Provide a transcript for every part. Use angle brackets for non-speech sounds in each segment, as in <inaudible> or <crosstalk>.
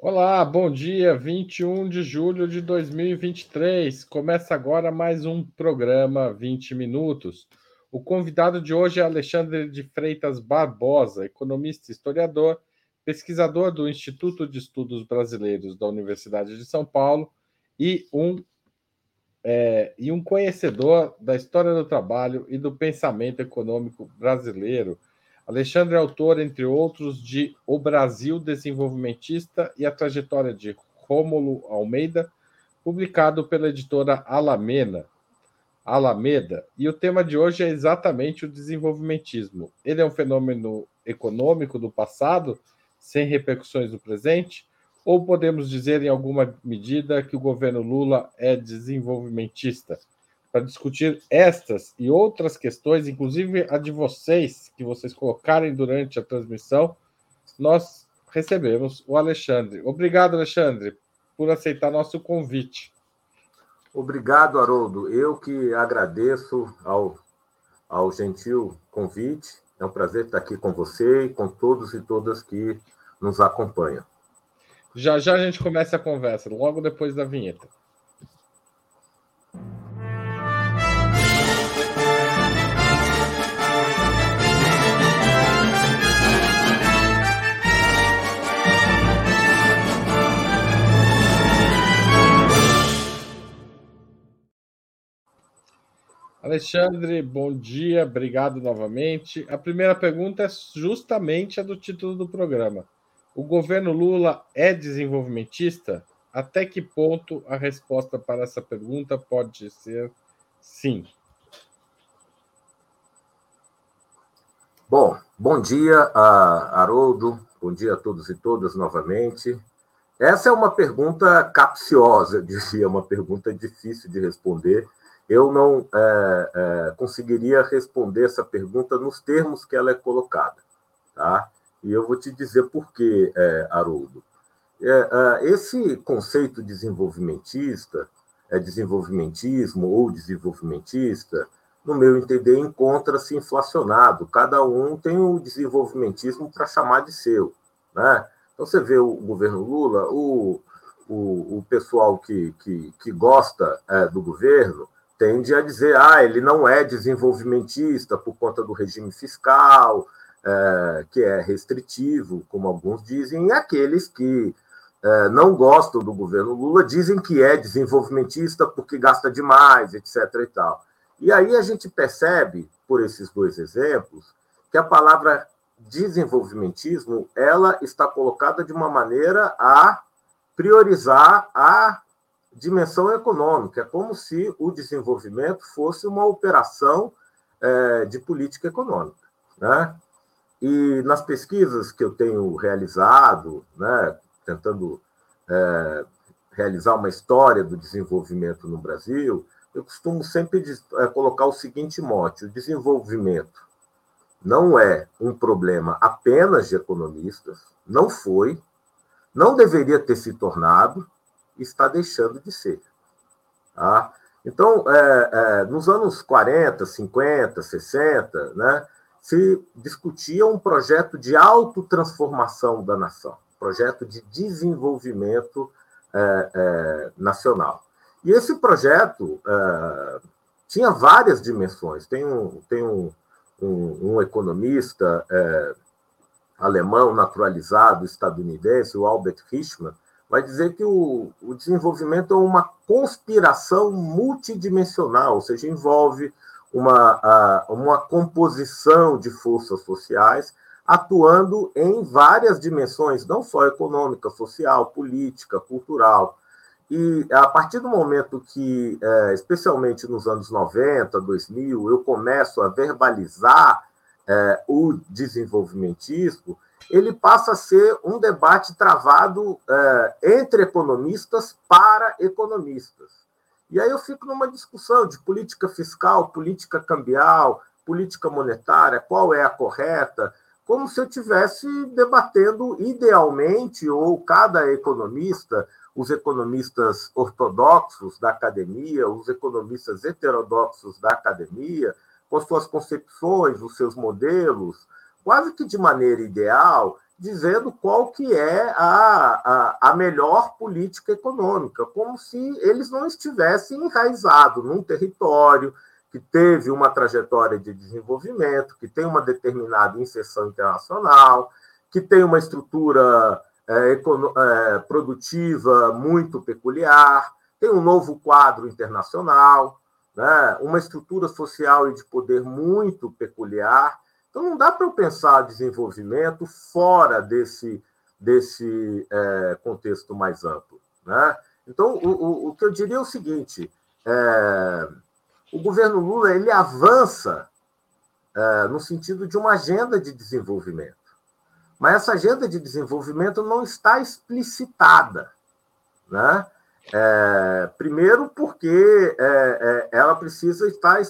Olá, bom dia, 21 de julho de 2023. Começa agora mais um programa 20 minutos. O convidado de hoje é Alexandre de Freitas Barbosa, economista historiador, pesquisador do Instituto de Estudos Brasileiros da Universidade de São Paulo e um, é, e um conhecedor da história do trabalho e do pensamento econômico brasileiro Alexandre é autor, entre outros, de O Brasil Desenvolvimentista e a Trajetória de Rômulo Almeida, publicado pela editora Alameda. Alameda. E o tema de hoje é exatamente o desenvolvimentismo. Ele é um fenômeno econômico do passado, sem repercussões no presente? Ou podemos dizer, em alguma medida, que o governo Lula é desenvolvimentista? Para discutir estas e outras questões, inclusive a de vocês, que vocês colocarem durante a transmissão, nós recebemos o Alexandre. Obrigado, Alexandre, por aceitar nosso convite. Obrigado, Haroldo. Eu que agradeço ao, ao gentil convite. É um prazer estar aqui com você e com todos e todas que nos acompanham. Já já a gente começa a conversa, logo depois da vinheta. Alexandre, bom dia, obrigado novamente. A primeira pergunta é justamente a do título do programa. O governo Lula é desenvolvimentista? Até que ponto a resposta para essa pergunta pode ser sim? Bom, bom dia, a Haroldo, bom dia a todos e todas novamente. Essa é uma pergunta capciosa, <laughs> eu uma pergunta difícil de responder eu não é, é, conseguiria responder essa pergunta nos termos que ela é colocada. Tá? E eu vou te dizer por quê, é, Haroldo. É, é, esse conceito desenvolvimentista, é desenvolvimentismo ou desenvolvimentista, no meu entender, encontra-se inflacionado. Cada um tem o desenvolvimentismo para chamar de seu. Né? Então, você vê o governo Lula, o, o, o pessoal que, que, que gosta é, do governo, tende a dizer, ah, ele não é desenvolvimentista por conta do regime fiscal, é, que é restritivo, como alguns dizem, e aqueles que é, não gostam do governo Lula dizem que é desenvolvimentista porque gasta demais, etc. E, tal. e aí a gente percebe, por esses dois exemplos, que a palavra desenvolvimentismo ela está colocada de uma maneira a priorizar a dimensão econômica. É como se o desenvolvimento fosse uma operação é, de política econômica. Né? E nas pesquisas que eu tenho realizado, né, tentando é, realizar uma história do desenvolvimento no Brasil, eu costumo sempre é, colocar o seguinte mote: o desenvolvimento não é um problema apenas de economistas, não foi, não deveria ter se tornado, está deixando de ser. Tá? Então, é, é, nos anos 40, 50, 60, né, se discutia um projeto de autotransformação da nação, projeto de desenvolvimento é, é nacional. E esse projeto é, tinha várias dimensões. Tem um, tem um, um, um economista é, alemão naturalizado estadunidense, o Albert Hirschman, vai dizer que o, o desenvolvimento é uma conspiração multidimensional, ou seja, envolve uma, uma composição de forças sociais atuando em várias dimensões, não só econômica, social, política, cultural. E a partir do momento que, é, especialmente nos anos 90, 2000, eu começo a verbalizar é, o desenvolvimentismo, ele passa a ser um debate travado é, entre economistas para economistas. E aí eu fico numa discussão de política fiscal, política cambial, política monetária, qual é a correta, como se eu estivesse debatendo idealmente, ou cada economista, os economistas ortodoxos da academia, os economistas heterodoxos da academia, com suas concepções, os seus modelos, quase que de maneira ideal, dizendo qual que é a, a, a, melhor política econômica, como se eles não estivessem enraizados num território que teve uma trajetória de desenvolvimento, que tem uma determinada inserção internacional, que tem uma estrutura é, é, produtiva muito peculiar, tem um novo quadro internacional, né, uma estrutura social e de poder muito peculiar, então, não dá para eu pensar desenvolvimento fora desse, desse é, contexto mais amplo. Né? Então, o, o, o, que eu diria é o seguinte: é, o governo Lula ele avança é, no sentido de uma agenda de desenvolvimento. Mas essa agenda de desenvolvimento não está explicitada. Né? É, primeiro, porque é, é, ela precisa estar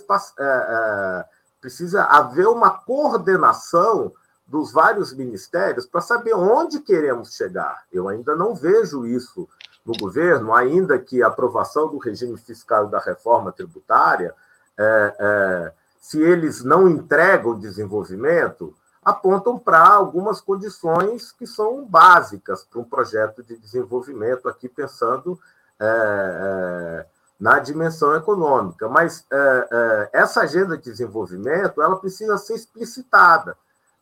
precisa haver uma coordenação dos vários ministérios para saber onde queremos chegar. Eu ainda não vejo isso no governo, ainda que a aprovação do regime fiscal da reforma tributária, é, é, se eles não entregam desenvolvimento, apontam para algumas condições que são básicas para um projeto de desenvolvimento, aqui pensando é, é na dimensão econômica. Mas é, é, essa agenda de desenvolvimento ela precisa ser explicitada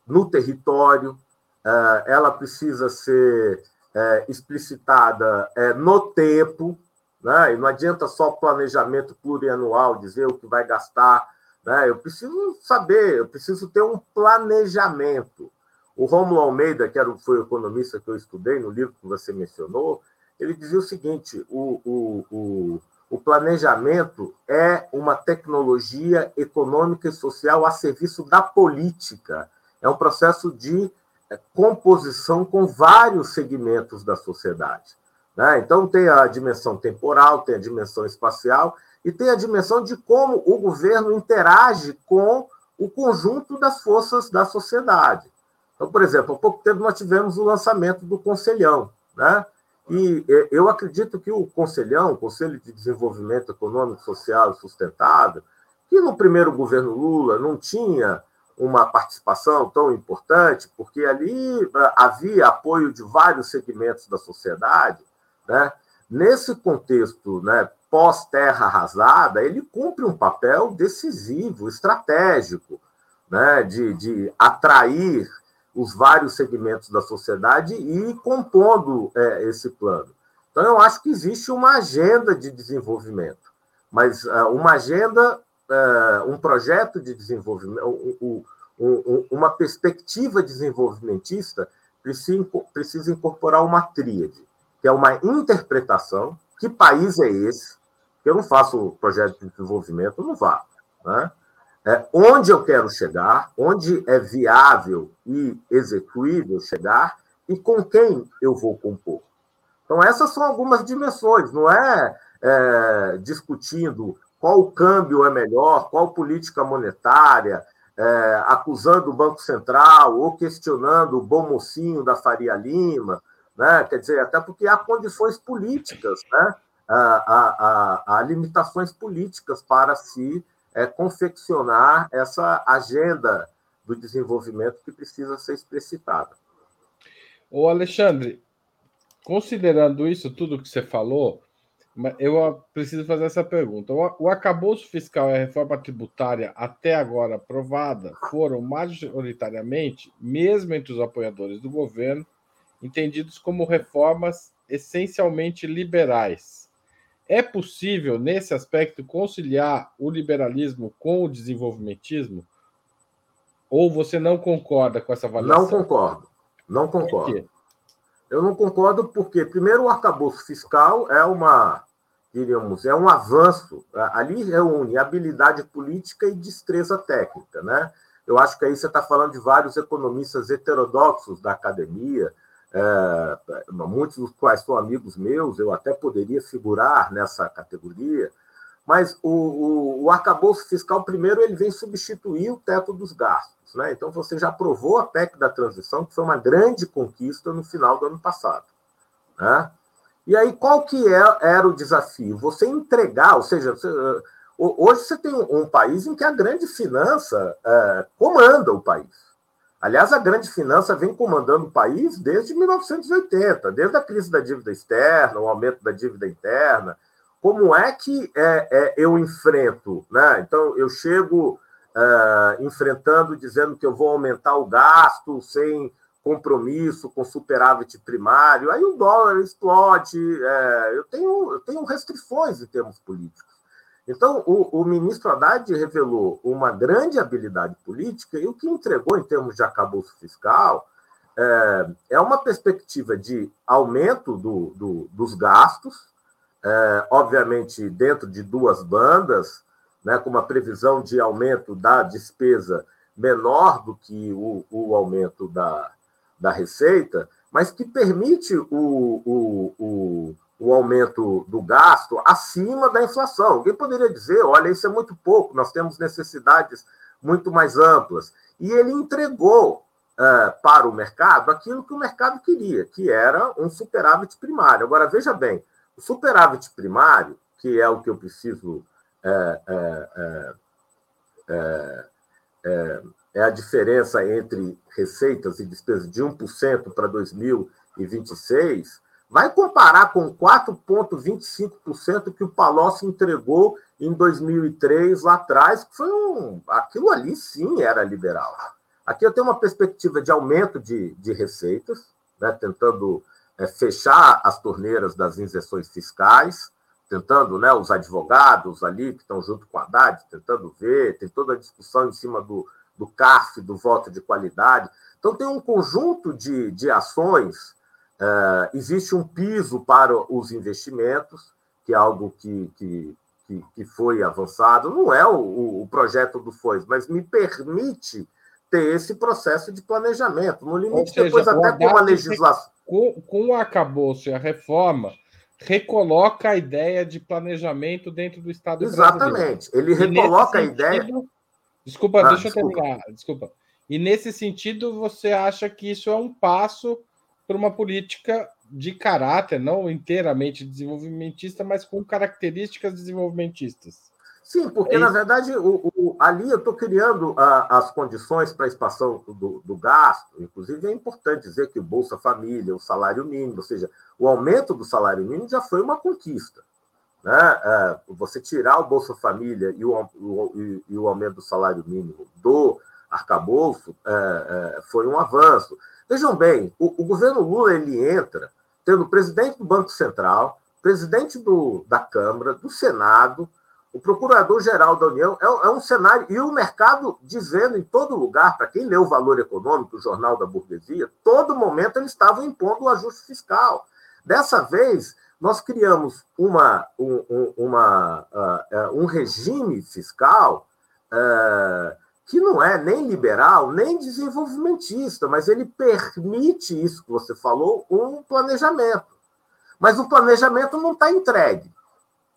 no território, é, ela precisa ser é, explicitada é, no tempo, né? e não adianta só planejamento plurianual, dizer o que vai gastar. Né? Eu preciso saber, eu preciso ter um planejamento. O Romulo Almeida, que era, foi o economista que eu estudei no livro que você mencionou, ele dizia o seguinte: o, o, o o planejamento é uma tecnologia econômica e social a serviço da política. É um processo de é, composição com vários segmentos da sociedade. Né? Então, tem a dimensão temporal, tem a dimensão espacial e tem a dimensão de como o governo interage com o conjunto das forças da sociedade. Então, por exemplo, há pouco tempo nós tivemos o lançamento do Conselhão, né? E eu acredito que o Conselhão, o Conselho de Desenvolvimento Econômico, Social e Sustentável, que no primeiro governo Lula não tinha uma participação tão importante, porque ali é, havia apoio de vários segmentos da sociedade, né? nesse contexto né, pós-terra arrasada, ele cumpre um papel decisivo, estratégico, né, de, de atrair os vários segmentos da sociedade e compondo é, esse plano. Então, eu acho que existe uma agenda de desenvolvimento, mas uh, uma agenda, uh, um projeto de desenvolvimento, um, um, uma perspectiva desenvolvimentista precisa, precisa incorporar uma tríade, que é uma interpretação. Que país é esse? Eu não faço projeto de desenvolvimento, não vá. Né? É, onde eu quero chegar, onde é viável e execuível chegar e com quem eu vou compor. Então, essas são algumas dimensões, não é, é discutindo qual câmbio é melhor, qual política monetária, é, acusando o Banco Central ou questionando o bom mocinho da Faria Lima, né? quer dizer, até porque há condições políticas, né? há, há, há limitações políticas para se é, confeccionar essa agenda do desenvolvimento que precisa ser explicitada. O Alexandre, considerando isso tudo que você falou, eu preciso fazer essa pergunta. O acabouço fiscal e a reforma tributária até agora aprovada foram majoritariamente, mesmo entre os apoiadores do governo, entendidos como reformas essencialmente liberais é possível, nesse aspecto, conciliar o liberalismo com o desenvolvimentismo? Ou você não concorda com essa avaliação? Não concordo. Não concordo. Eu não concordo porque, primeiro, o arcabouço fiscal é uma, diríamos, é um avanço. Ali reúne habilidade política e destreza técnica, né? Eu acho que aí você está falando de vários economistas heterodoxos da academia, é, muitos dos quais são amigos meus, eu até poderia figurar nessa categoria, mas o, o, o arcabouço fiscal, primeiro, ele vem substituir o teto dos gastos. Né? Então, você já aprovou a PEC da transição, que foi uma grande conquista no final do ano passado. Né? E aí, qual que é, era o desafio? Você entregar, ou seja, você, hoje você tem um país em que a grande finança é, comanda o país. Aliás, a grande finança vem comandando o país desde 1980, desde a crise da dívida externa, o aumento da dívida interna. Como é que é, é, eu enfrento? Né? Então, eu chego uh, enfrentando, dizendo que eu vou aumentar o gasto sem compromisso com superávit primário, aí o dólar explode. É, eu, tenho, eu tenho restrições em termos políticos. Então, o, o, ministro Haddad revelou uma grande habilidade política e o que entregou em termos de acabouço fiscal é, é uma perspectiva de aumento do, do, dos gastos, é, obviamente dentro de duas bandas, né, com uma previsão de aumento da despesa menor do que o, o aumento da, da receita, mas que permite o, o, o o aumento do gasto acima da inflação. Alguém poderia dizer: olha, isso é muito pouco, nós temos necessidades muito mais amplas. E ele entregou uh, para o mercado aquilo que o mercado queria, que era um superávit primário. Agora, veja bem: o superávit primário, que é o que eu preciso. É, é, é, é a diferença entre receitas e despesas de 1% para 2026 Vai comparar com 4,25% que o Palocci entregou em 2003, lá atrás, que foi um. Aquilo ali sim era liberal. Aqui eu tenho uma perspectiva de aumento de, de receitas, né, tentando é, fechar as torneiras das injeções fiscais, tentando, né, os advogados ali que estão junto com a Haddad, tentando ver, tem toda a discussão em cima do, do CARF, do voto de qualidade. Então, tem um conjunto de, de ações Uh, existe um piso para os investimentos, que é algo que, que, que, que foi avançado. Não é o, o, projeto do FOIS, mas me permite ter esse processo de planejamento. No limite, seja, depois até com a legislação. Com, com o arcabouço e a reforma, recoloca a ideia de planejamento dentro do Estado Exatamente. Brasileiro. Ele recoloca sentido, a ideia. Desculpa, ah, deixa desculpa. eu terminar. Desculpa. E nesse sentido, você acha que isso é um passo por uma política de caráter, não inteiramente desenvolvimentista, mas com características desenvolvimentistas. Sim, porque, é na verdade, o, o, ali eu estou criando a, as condições para a expansão do, do, gasto. Inclusive, é importante dizer que o Bolsa Família, o salário mínimo, ou seja, o aumento do salário mínimo já foi uma conquista. Né? É, você tirar o Bolsa Família e o, o, e o aumento do salário mínimo do arcabouço é, é, foi um avanço. Vejam bem, o, o governo Lula ele entra tendo presidente do Banco Central, presidente do, da Câmara, do Senado, o Procurador-Geral da União, é, é, um cenário, e o mercado dizendo em todo lugar, para quem lê o Valor Econômico, o Jornal da Burguesia, todo momento eles estavam impondo o ajuste fiscal. Dessa vez, nós criamos uma, um, uma, uh, um regime fiscal uh, que não é nem liberal, nem desenvolvimentista, mas ele permite isso que você falou, um planejamento. Mas o planejamento não está entregue.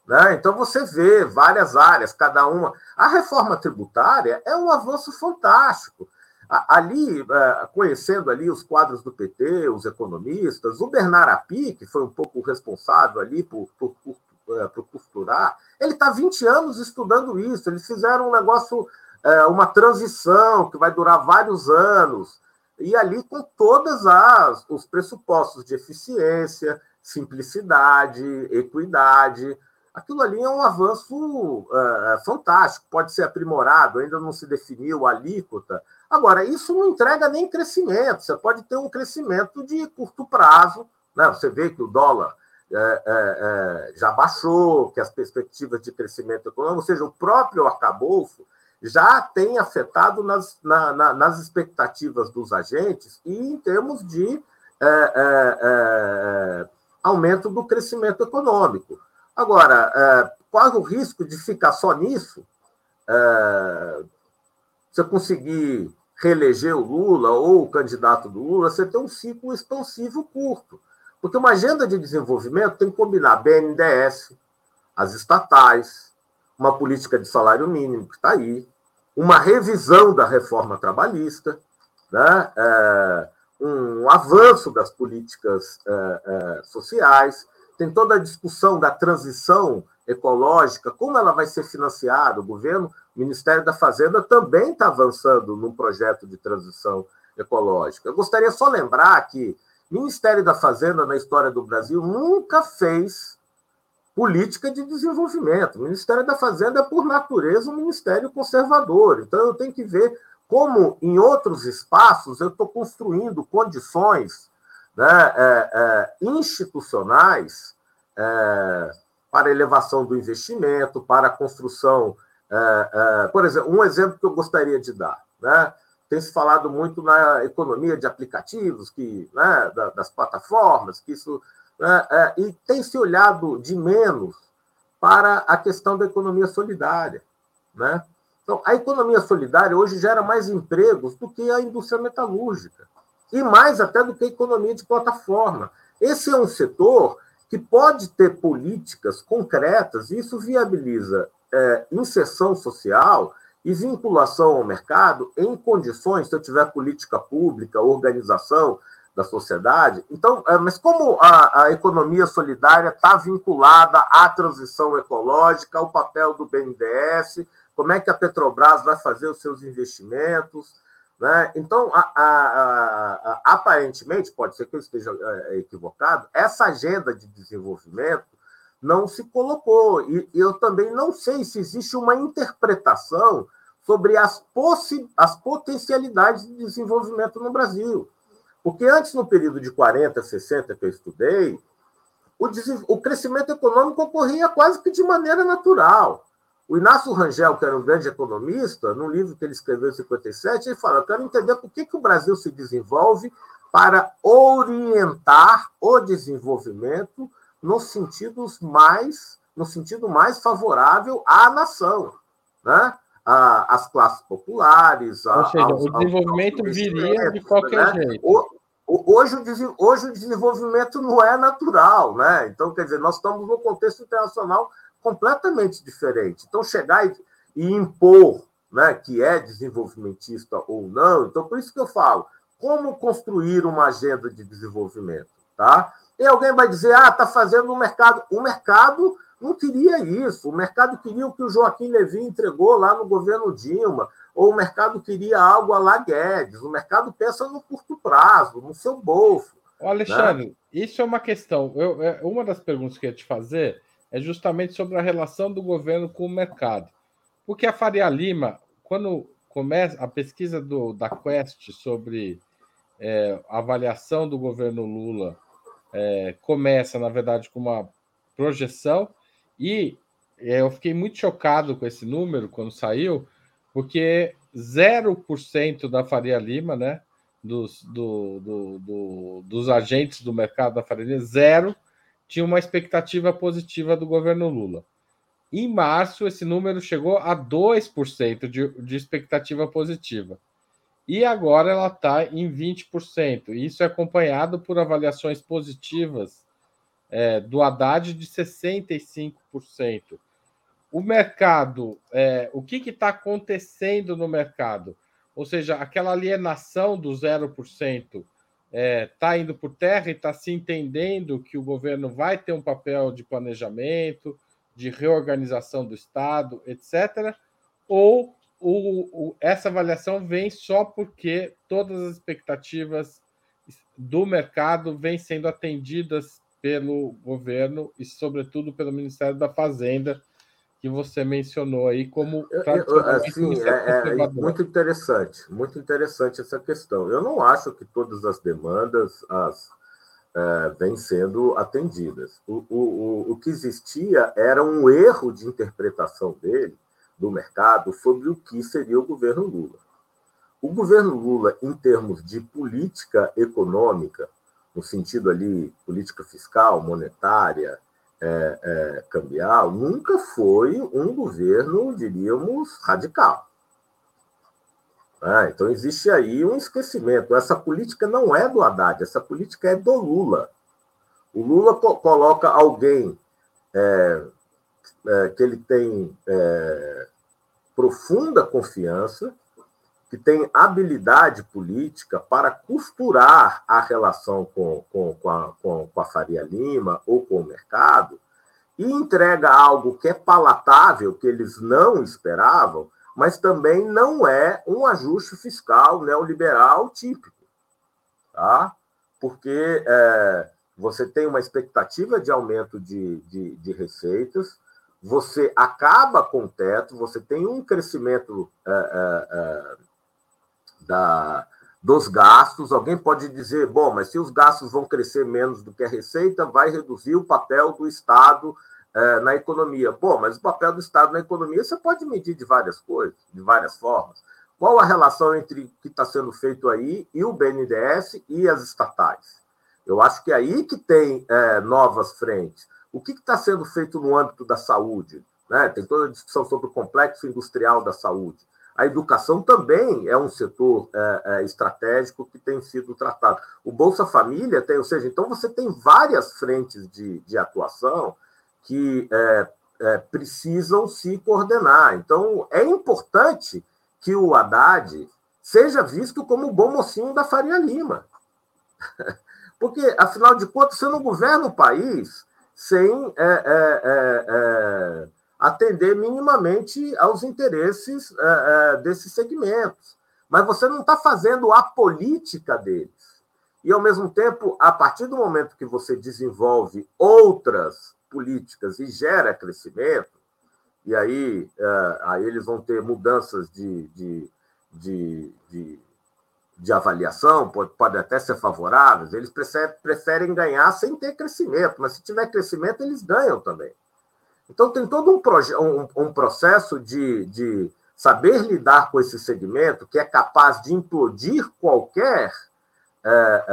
Né? Então você vê várias áreas, cada uma. A reforma tributária é um avanço fantástico. Ali, é, conhecendo ali os quadros do PT, os economistas, o Bernard Api, que foi um pouco responsável ali por, por, por, é, por costurar, ele está 20 anos estudando isso. Eles fizeram um negócio é, uma transição que vai durar vários anos, e ali com todas as os pressupostos de eficiência, simplicidade, equidade. Aquilo ali é um avanço uh, fantástico, pode ser aprimorado, ainda não se definiu a alíquota. Agora, isso não entrega nem crescimento, você pode ter um crescimento de curto prazo, né? você vê que o dólar é, é, é, já baixou, que as perspectivas de crescimento econômico, ou seja, o próprio arcabouço já tem afetado nas, na, na, nas expectativas dos agentes e em termos de é, é, é, aumento do crescimento econômico. Agora, é, qual o risco de ficar só nisso? É, você conseguir reeleger o Lula ou o candidato do Lula, você tem um ciclo expansivo curto. Porque uma agenda de desenvolvimento tem que combinar BNDES, as estatais, uma política de salário mínimo que está aí, uma revisão da reforma trabalhista, né? É, um avanço das políticas é, é, sociais, tem toda a discussão da transição ecológica, como ela vai ser financiada. O governo, o Ministério da Fazenda também está avançando num projeto de transição ecológica. Eu gostaria só lembrar que o Ministério da Fazenda, na história do Brasil, nunca fez política de desenvolvimento. O Ministério da Fazenda é, por natureza, um ministério conservador. Então, eu tenho que ver como, em outros espaços, eu estou construindo condições né, é, é, institucionais é, para elevação do investimento, para a construção. É, é, por exemplo, um exemplo que eu gostaria de dar. Né? Tem se falado muito na economia de aplicativos, que, né, das plataformas, que isso e tem se olhado de menos para a questão da economia solidária. Né? Então, a economia solidária hoje gera mais empregos do que a indústria metalúrgica, e mais até do que a economia de plataforma. Esse é um setor que pode ter políticas concretas, e isso viabiliza é, inserção social e vinculação ao mercado em condições, se eu tiver política pública, organização, da sociedade. Então, é, mas como a, a economia solidária está vinculada à transição ecológica, ao papel do BNDES, como é que a Petrobras vai fazer os seus investimentos? Né? Então, a, a, aparentemente, pode ser que eu esteja é, equivocado, essa agenda de desenvolvimento não se colocou. E, eu também não sei se existe uma interpretação sobre as, as potencialidades de desenvolvimento no Brasil. Porque antes, no período de 40, 60 que eu estudei, o, o crescimento econômico ocorria quase que de maneira natural. O Inácio Rangel, que era um grande economista, num livro que ele escreveu em 57, ele fala: Eu quero entender por que, que o Brasil se desenvolve para orientar o desenvolvimento nos sentidos mais, no sentido mais favorável à nação. Né? As classes populares. Ou seja, aos, o desenvolvimento viria de qualquer né? jeito. O, hoje, o, hoje o desenvolvimento não é natural, né? Então, quer dizer, nós estamos num contexto internacional completamente diferente. Então, chegar e, e impor né, que é desenvolvimentista ou não, então por isso que eu falo, como construir uma agenda de desenvolvimento, tá? E alguém vai dizer, ah, está fazendo um mercado. O mercado não queria isso. O mercado queria o que o Joaquim Levy entregou lá no governo Dilma, ou o mercado queria algo a lá Guedes. O mercado pensa no curto prazo, no seu bolso. Alexandre, né? isso é uma questão. Eu, é, uma das perguntas que eu ia te fazer é justamente sobre a relação do governo com o mercado. Porque a Faria Lima, quando começa a pesquisa do, da Quest sobre é, a avaliação do governo Lula, é, começa, na verdade, com uma projeção e é, eu fiquei muito chocado com esse número quando saiu, porque 0% da Faria Lima, né? Dos, do, do, do, dos agentes do mercado da Faria Lima, zero, tinha uma expectativa positiva do governo Lula. Em março, esse número chegou a 2% de, de expectativa positiva. E agora ela está em 20%. Isso é acompanhado por avaliações positivas é, do Haddad de 65%. O mercado, é, o que está acontecendo no mercado? Ou seja, aquela alienação do 0% está é, tá indo por terra e está se entendendo que o governo vai ter um papel de planejamento, de reorganização do Estado, etc. Ou o, o, essa avaliação vem só porque todas as expectativas do mercado vêm sendo atendidas pelo governo e, sobretudo, pelo Ministério da Fazenda, que você mencionou aí como assim, é, é, muito interessante, muito interessante essa questão. Eu não acho que todas as demandas as, é, vêm sendo atendidas. O, o, o que existia era um erro de interpretação dele, do mercado, sobre o que seria o governo Lula. O governo Lula, em termos de política econômica, no sentido ali política fiscal, monetária, é, é, cambial, nunca foi um governo, diríamos, radical. É, então existe aí um esquecimento. Essa política não é do Haddad, essa política é do Lula. O Lula co coloca alguém é, é, que ele tem é, profunda confiança, que tem habilidade política para costurar a relação com, com, com, a, com, com a Faria Lima ou com o mercado e entrega algo que é palatável, que eles não esperavam, mas também não é um ajuste fiscal neoliberal típico, tá? Porque é, você tem uma expectativa de aumento de, de, de, receitas, você acaba com o teto, você tem um crescimento é, é, é da, dos gastos. Alguém pode dizer, bom, mas se os gastos vão crescer menos do que a receita, vai reduzir o papel do Estado é, na economia. Bom, mas o papel do Estado na economia você pode medir de várias coisas, de várias formas. Qual a relação entre o que está sendo feito aí e o BNDES e as estatais? Eu acho que é aí que tem é, novas frentes. O que está sendo feito no âmbito da saúde? Né? Tem toda a discussão sobre o complexo industrial da saúde. A educação também é um setor é, é, estratégico que tem sido tratado. O Bolsa Família tem, ou seja, então você tem várias frentes de, de atuação que é, é, precisam se coordenar. Então, é importante que o Haddad seja visto como o bom mocinho da Faria Lima. <laughs> Porque, afinal de contas, você não governa o país sem é, é, atender minimamente aos interesses desses segmentos. Mas você não está fazendo a política deles. E, ao mesmo tempo, a partir do momento que você desenvolve outras políticas e gera crescimento, e aí, uh, aí eles vão ter mudanças de, de, de, de, de avaliação, pode, pode até ser favoráveis, eles preferem, preferem ganhar sem ter crescimento, mas se tiver crescimento, eles ganham também. Então, tem todo um, um, um processo de, de saber lidar com esse segmento que é capaz de implodir qualquer é,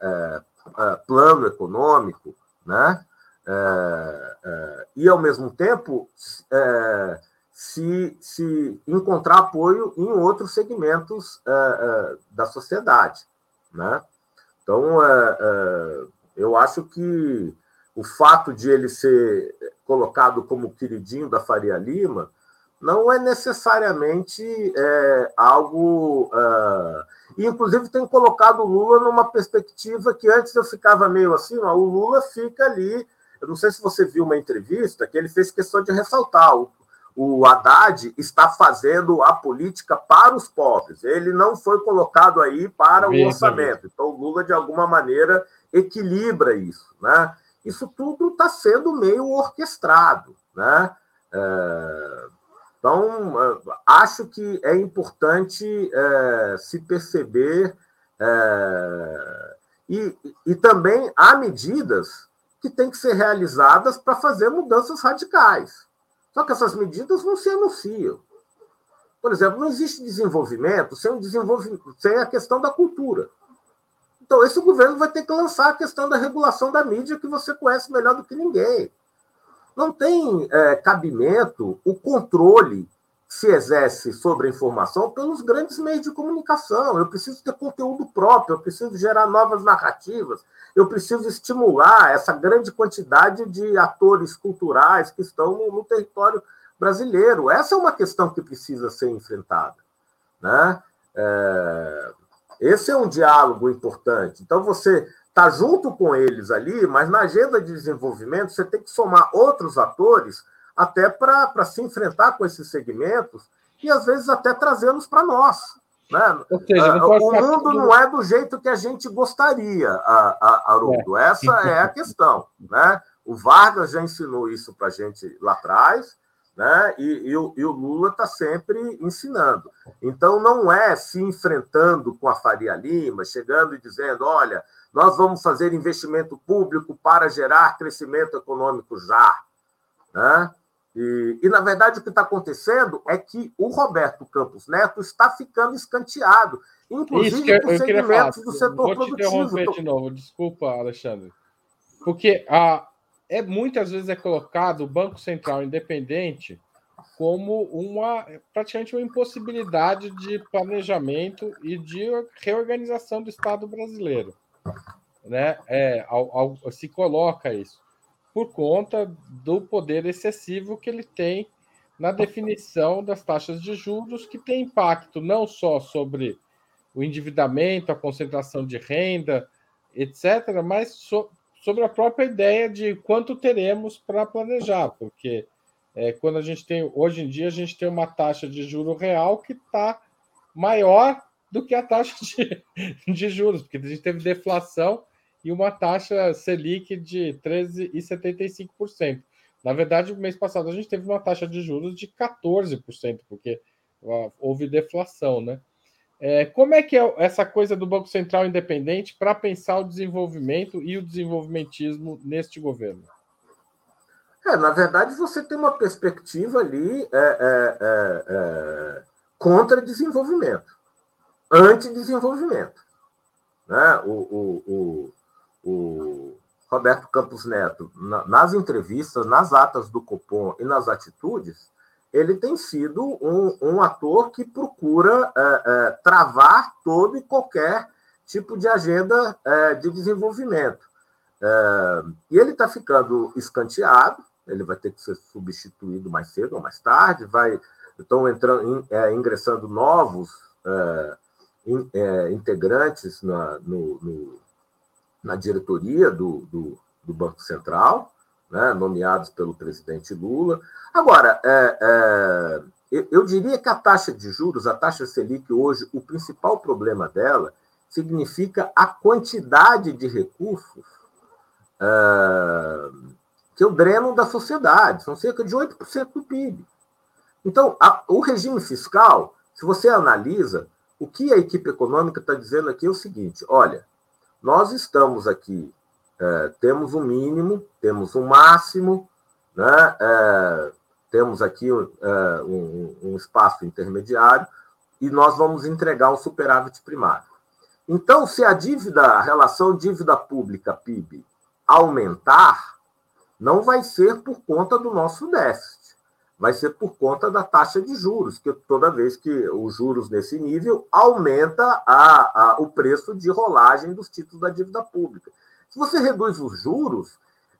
é, é, plano econômico, né? É, é, e, ao mesmo tempo, é, se, se encontrar apoio em outros segmentos da sociedade. Né? Então, eu acho que o fato de ele ser colocado como queridinho da Faria Lima não é necessariamente é, algo. Uh, e, inclusive, tem colocado o Lula numa perspectiva que antes eu ficava meio assim: ó, o Lula fica ali eu não sei se você viu uma entrevista que ele fez questão de ressaltar. O, o Haddad está fazendo a política para os pobres. Ele não foi colocado aí para o orçamento. Então, o Lula, de alguma maneira, equilibra isso. Né? Isso tudo está sendo meio orquestrado. Né? É... Então, é, acho que é importante é, se perceber. E, e também há medidas que têm que ser realizadas para fazer mudanças radicais. Só que essas medidas não se anunciam. Por exemplo, não existe desenvolvimento sem, desenvolvimento, sem a questão da cultura. Então, esse governo vai ter que lançar a questão da regulação da mídia, que você conhece melhor do que ninguém. Não tem é, cabimento o controle se exerce sobre a informação pelos grandes meios de comunicação. Eu preciso ter conteúdo próprio, eu preciso gerar novas narrativas, eu preciso estimular essa grande quantidade de atores culturais que estão no, no território brasileiro. Essa é uma questão que precisa ser enfrentada. Né? É... Esse é um diálogo importante. Então, você está junto com eles ali, mas na agenda de desenvolvimento você tem que somar outros atores até para se enfrentar com esses segmentos e, às vezes, até trazê-los para nós. Né? Seja, ah, o mundo não é do jeito que a gente gostaria, Haroldo. É. Essa é a questão. Né? O Vargas já ensinou isso para a gente lá atrás, né? e, e, o, e o Lula está sempre ensinando. Então, não é se enfrentando com a Faria Lima, chegando e dizendo: olha, nós vamos fazer investimento público para gerar crescimento econômico já. Né? E, e, na verdade, o que está acontecendo é que o Roberto Campos Neto está ficando escanteado, inclusive Isso, por segmentos do setor Vou produtivo. Vou te interromper de novo, desculpa, Alexandre. Porque a, é, muitas vezes é colocado o Banco Central Independente como uma praticamente uma impossibilidade de planejamento e de reorganização do Estado brasileiro. Né? É, ao, ao, se coloca isso por conta do poder excessivo que ele tem na definição das taxas de juros, que tem impacto não só sobre o endividamento, a concentração de renda, etc., mas so, sobre a própria ideia de quanto teremos para planejar, porque É, quando a gente tem, hoje em dia, a gente tem uma taxa de juro real que está maior do que a taxa de, <laughs> de juros, porque a gente teve deflação e uma taxa Selic de 13,75%. Na verdade, mês passado a gente teve uma taxa de juros de 14%, porque houve deflação, né? É, como é que é essa coisa do Banco Central independente para pensar o desenvolvimento e o desenvolvimentismo neste governo? É, na verdade, você tem uma perspectiva ali é, é, é, é contra desenvolvimento, anti-desenvolvimento. Né? O, o, o, o, Roberto Campos Neto, nas entrevistas, nas atas do Copom e nas atitudes, ele tem sido um, um ator que procura é, é, travar todo e qualquer tipo de agenda é, de desenvolvimento. É, e ele está ficando escanteado, ele vai ter que ser substituído mais cedo ou mais tarde, vai estão entrando, é, ingressando novos é, in, integrantes na, no, no, na diretoria do, do, do Banco Central, né, nomeados pelo presidente Lula. Agora, é, é, eu, eu, diria que a taxa de juros, a taxa Selic hoje, o principal problema dela significa a quantidade de recursos é, que eu dreno da sociedade, são cerca de 8% do PIB. Então, a, o regime fiscal, se você analisa, o que a equipe econômica está dizendo aqui é o seguinte: olha, nós estamos aqui é, temos um mínimo, temos um máximo, né? É, temos aqui é, um, um, espaço intermediário e nós vamos entregar um superávit primário. Então, se a dívida, a relação dívida pública PIB aumentar, não vai ser por conta do nosso déficit, vai ser por conta da taxa de juros, que toda vez que os juros nesse nível aumenta a, a, o preço de rolagem dos títulos da dívida pública. Se você reduz os juros,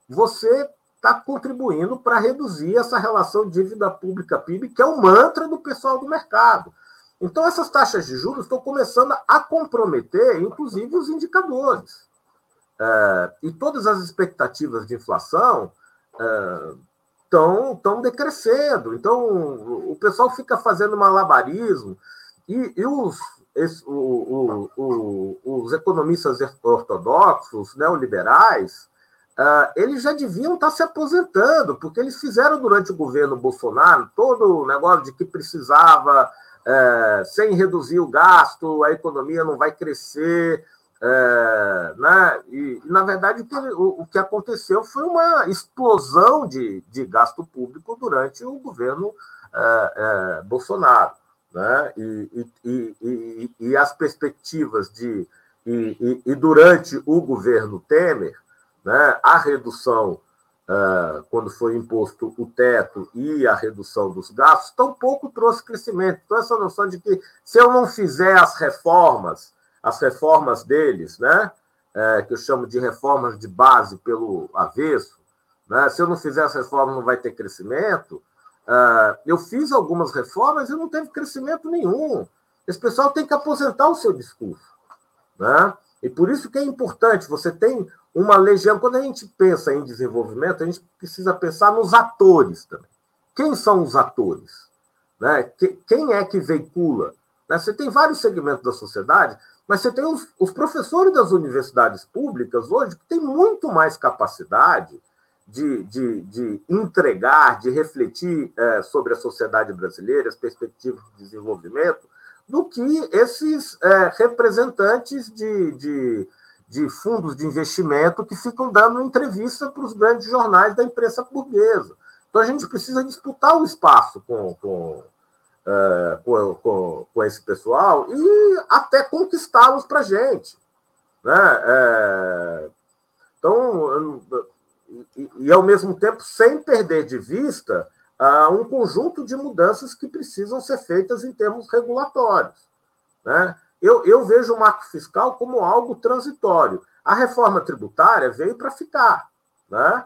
você está contribuindo para reduzir essa relação dívida pública-PIB, que é o mantra do pessoal do mercado. Então, essas taxas de juros estão começando a comprometer, inclusive, os indicadores. É, e todas as expectativas de inflação estão é, decrescendo. Então, o pessoal fica fazendo malabarismo e, e os, esse, o, o, os economistas ortodoxos, neoliberais, uh, eles já deviam estar se aposentando, porque eles fizeram durante o governo Bolsonaro todo o negócio de que precisava, uh, sem reduzir o gasto, a economia não vai crescer. Uh, né? e, na verdade, o que, o, que, aconteceu foi uma explosão de, de gasto público durante o governo Bolsonaro né? e, e, e, e as perspectivas de. E, e, durante o governo Temer, né, a redução, uh, quando foi imposto o teto e a redução dos gastos, tampouco trouxe crescimento. Então, essa noção de que se eu não fizer as reformas, as reformas deles, né, é, que eu chamo de reformas de base pelo avesso, né, se eu não fizer as reformas, não vai ter crescimento, Uh, eu fiz algumas reformas e não teve crescimento nenhum. Esse pessoal tem que aposentar o seu discurso. Né? E por isso que é importante, você tem uma legião. Quando a gente pensa em desenvolvimento, a gente precisa pensar nos atores também. Quem são os atores? Né? Quem é que veicula? Né? Você tem vários segmentos da sociedade, mas você tem os, os professores das universidades públicas hoje que têm muito mais capacidade de, de, de entregar, de refletir é, sobre a sociedade brasileira, as perspectivas de desenvolvimento, do que esses é, representantes de, de, de, fundos de investimento que ficam dando entrevista para os grandes jornais da imprensa burguesa. Então a gente precisa disputar o espaço com, com, é, com, com, com, esse pessoal e até conquistá-los para a gente. Né? É, então, e, ao mesmo tempo, sem perder de vista uh, um conjunto de mudanças que precisam ser feitas em termos regulatórios. Né? Eu, eu vejo o marco fiscal como algo transitório. A reforma tributária veio para ficar. Né?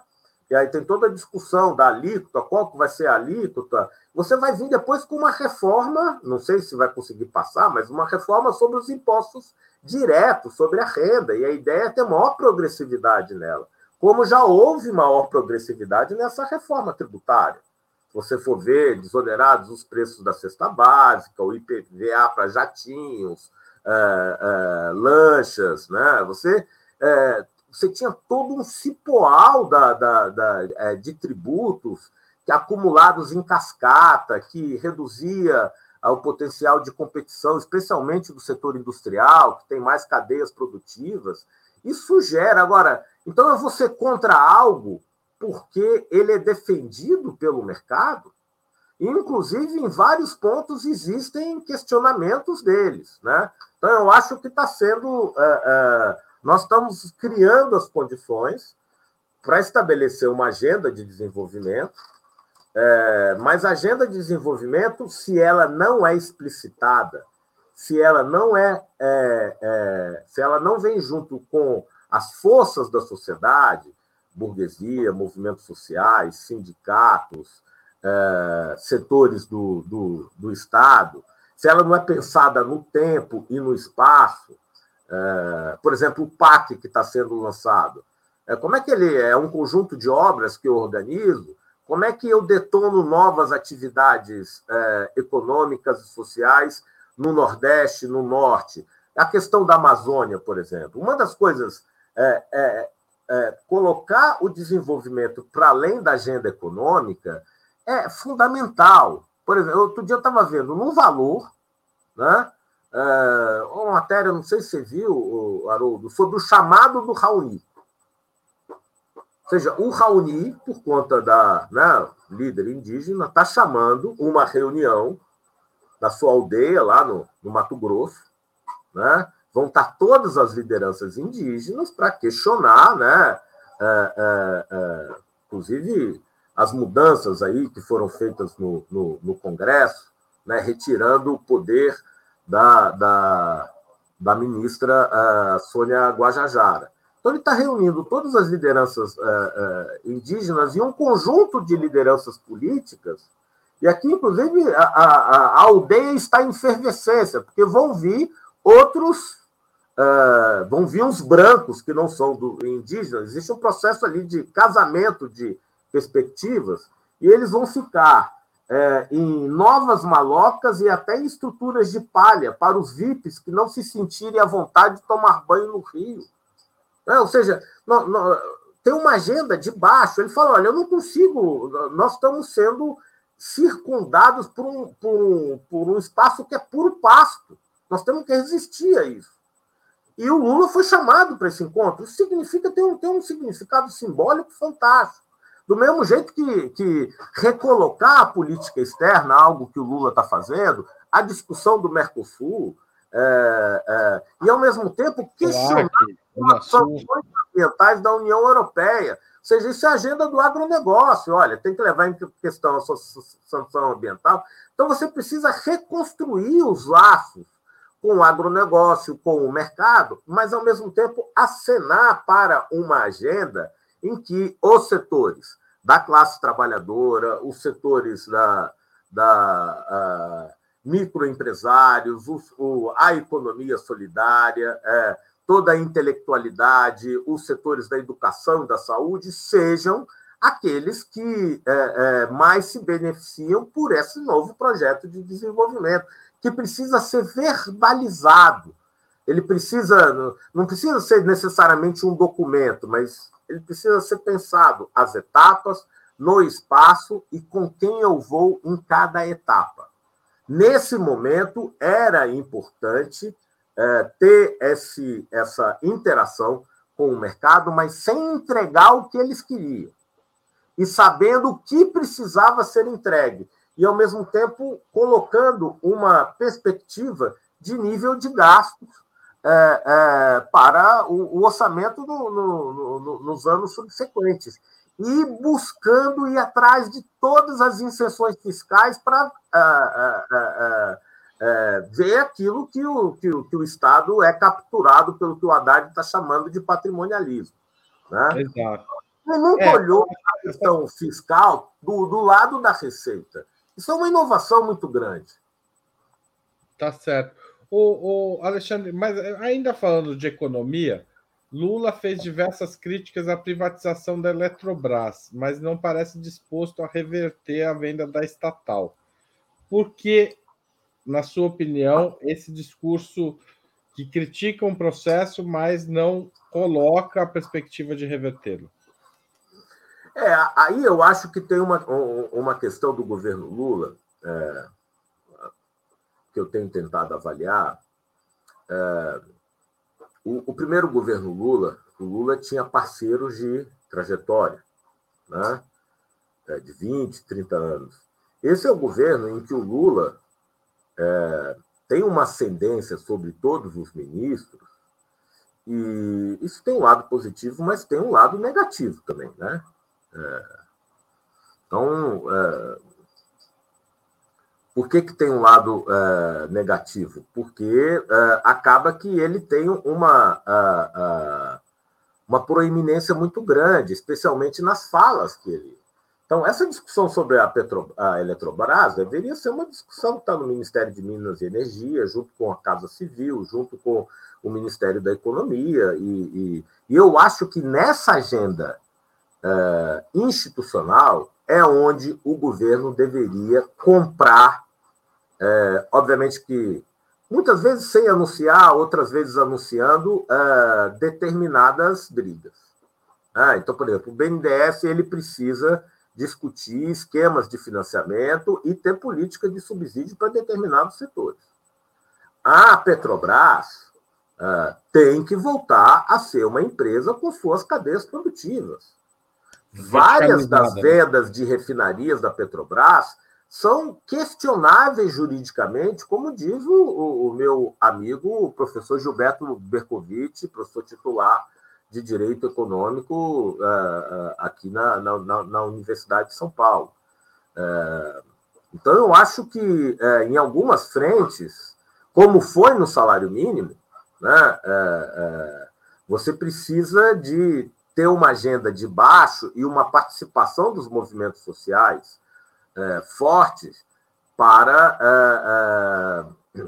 E aí tem toda a discussão da alíquota, qual que vai ser a alíquota. Você vai vir depois com uma reforma, não sei se vai conseguir passar, mas uma reforma sobre os impostos diretos, sobre a renda. E a ideia é ter maior progressividade nela como já houve maior progressividade nessa reforma tributária. você for ver, desonerados os preços da cesta básica, o IPVA para jatinhos, é, é, lanchas, né? Você, é, você tinha todo um cipoal da, da, da é, de tributos que acumulados em cascata, que reduzia o potencial de competição, especialmente do setor industrial, que tem mais cadeias produtivas. Isso gera. Agora, então eu vou ser contra algo porque ele é defendido pelo mercado? Inclusive, em vários pontos existem questionamentos deles. Né? Então, eu acho que está sendo. É, é, nós estamos criando as condições para estabelecer uma agenda de desenvolvimento, é, mas a agenda de desenvolvimento, se ela não é explicitada, se ela não é, é, é se ela não vem junto com as forças da sociedade, burguesia, movimentos sociais, sindicatos, é, setores do, do, do, Estado, se ela não é pensada no tempo e no espaço, é, por exemplo, o PAC que está sendo lançado, é, como é que ele é? é um conjunto de obras que eu organizo? Como é que eu detono novas atividades é, econômicas e sociais no Nordeste, no Norte? A questão da Amazônia, por exemplo. Uma das coisas é, é, é, colocar o desenvolvimento para além da agenda econômica é fundamental. Por exemplo, outro dia eu estava vendo no valor, né? É, uma matéria, não sei se você viu, Haroldo, sobre o chamado do Raoni. Ou seja, o Raoni, por conta da né, líder indígena, está chamando uma reunião na sua aldeia, lá no, no Mato Grosso, né, vão estar todas as lideranças indígenas para questionar, né, é, é, é, inclusive as mudanças aí que foram feitas no, no, no Congresso, né, retirando o poder da, da, da ministra uh, Sônia Guajajara. Então, ele está reunindo todas as lideranças uh, uh, indígenas e um conjunto de lideranças políticas, e aqui, inclusive, a, a, a aldeia está em efervescência, porque vão vir outros Uh, vão vir uns brancos que não são do, indígenas, existe um processo ali de casamento de perspectivas, e eles vão ficar é, em novas malocas e até em estruturas de palha para os VIPs que não se sentirem à vontade de tomar banho no rio. É, ou seja, tem uma agenda de baixo. Ele fala: olha, eu não consigo, nós estamos sendo circundados por um, por um, por um espaço que é puro pasto. Nós temos que resistir a isso. E o Lula foi chamado para esse encontro. Isso significa ter um, ter um significado simbólico fantástico. Do mesmo jeito que, que recolocar a política externa, algo que o Lula está fazendo, a discussão do Mercosul, é, é, e ao mesmo tempo questionar as sanções ambientais da União Europeia. Seja, isso é a agenda do agronegócio. Olha, tem que levar em questão a sanção ambiental. Então você precisa reconstruir os laços com o agronegócio, com o mercado, mas, ao mesmo tempo, acenar para uma agenda em que os setores da classe trabalhadora, os setores da, da uh, microempresários, o, o, a economia solidária, é, toda a intelectualidade, os setores da educação e da saúde sejam aqueles que é, é, mais se beneficiam por esse novo projeto de desenvolvimento que precisa ser verbalizado. Ele precisa, não precisa ser necessariamente um documento, mas ele precisa ser pensado as etapas, no espaço e com quem eu vou em cada etapa. Nesse momento, era importante é, ter esse, essa interação com o mercado, mas sem entregar o que eles queriam. E sabendo o que precisava ser entregue e, ao mesmo tempo, colocando uma perspectiva de nível de gastos é, é, para o, o orçamento no, no, no, nos anos subsequentes. E buscando ir atrás de todas as inserções fiscais para é, é, é, ver aquilo que o, que, o, que o Estado é capturado pelo que o Haddad está chamando de patrimonialismo. Né? Exato. Ele nunca olhou a questão fiscal do, do lado da receita. Isso é uma inovação muito grande. Tá certo. O, o Alexandre, mas ainda falando de economia, Lula fez diversas críticas à privatização da Eletrobras, mas não parece disposto a reverter a venda da estatal. Por que, na sua opinião, esse discurso que critica um processo, mas não coloca a perspectiva de revertê-lo? É, aí eu acho que tem uma, uma questão do governo Lula, é, que eu tenho tentado avaliar. É, o, o, primeiro governo Lula, o Lula tinha parceiros de trajetória, né? É, de 20, 30 anos. Esse é o governo em que o Lula é, tem uma ascendência sobre todos os ministros, e isso tem um lado positivo, mas tem um lado negativo também, né? É, então, é, por que, que tem um lado é, negativo? Porque é, acaba que ele tem uma, uma proeminência muito grande, especialmente nas falas que ele. Então, essa discussão sobre a, Petro, a Eletrobras deveria ser uma discussão que está no Ministério de Minas e Energia, junto com a Casa Civil, junto com o Ministério da Economia. E, e, e eu acho que nessa agenda é, institucional é onde o governo deveria comprar é, obviamente que muitas vezes sem anunciar, outras vezes anunciando é, determinadas brigas. Ah, então, por exemplo, o BNDES ele precisa discutir esquemas de financiamento e ter política de subsídio para determinados setores. A Petrobras é, tem que voltar a ser uma empresa com suas cadeias produtivas. Várias das vendas de refinarias da Petrobras são questionáveis juridicamente, como diz o, o, o meu amigo, o professor Gilberto Bercovitch, professor titular de Direito Econômico uh, uh, aqui na, na, na, Universidade de São Paulo. Uh, então, eu acho que em algumas frentes, como foi no salário mínimo, né, você precisa de ter uma agenda de baixo e uma participação dos movimentos sociais é, fortes para é, é,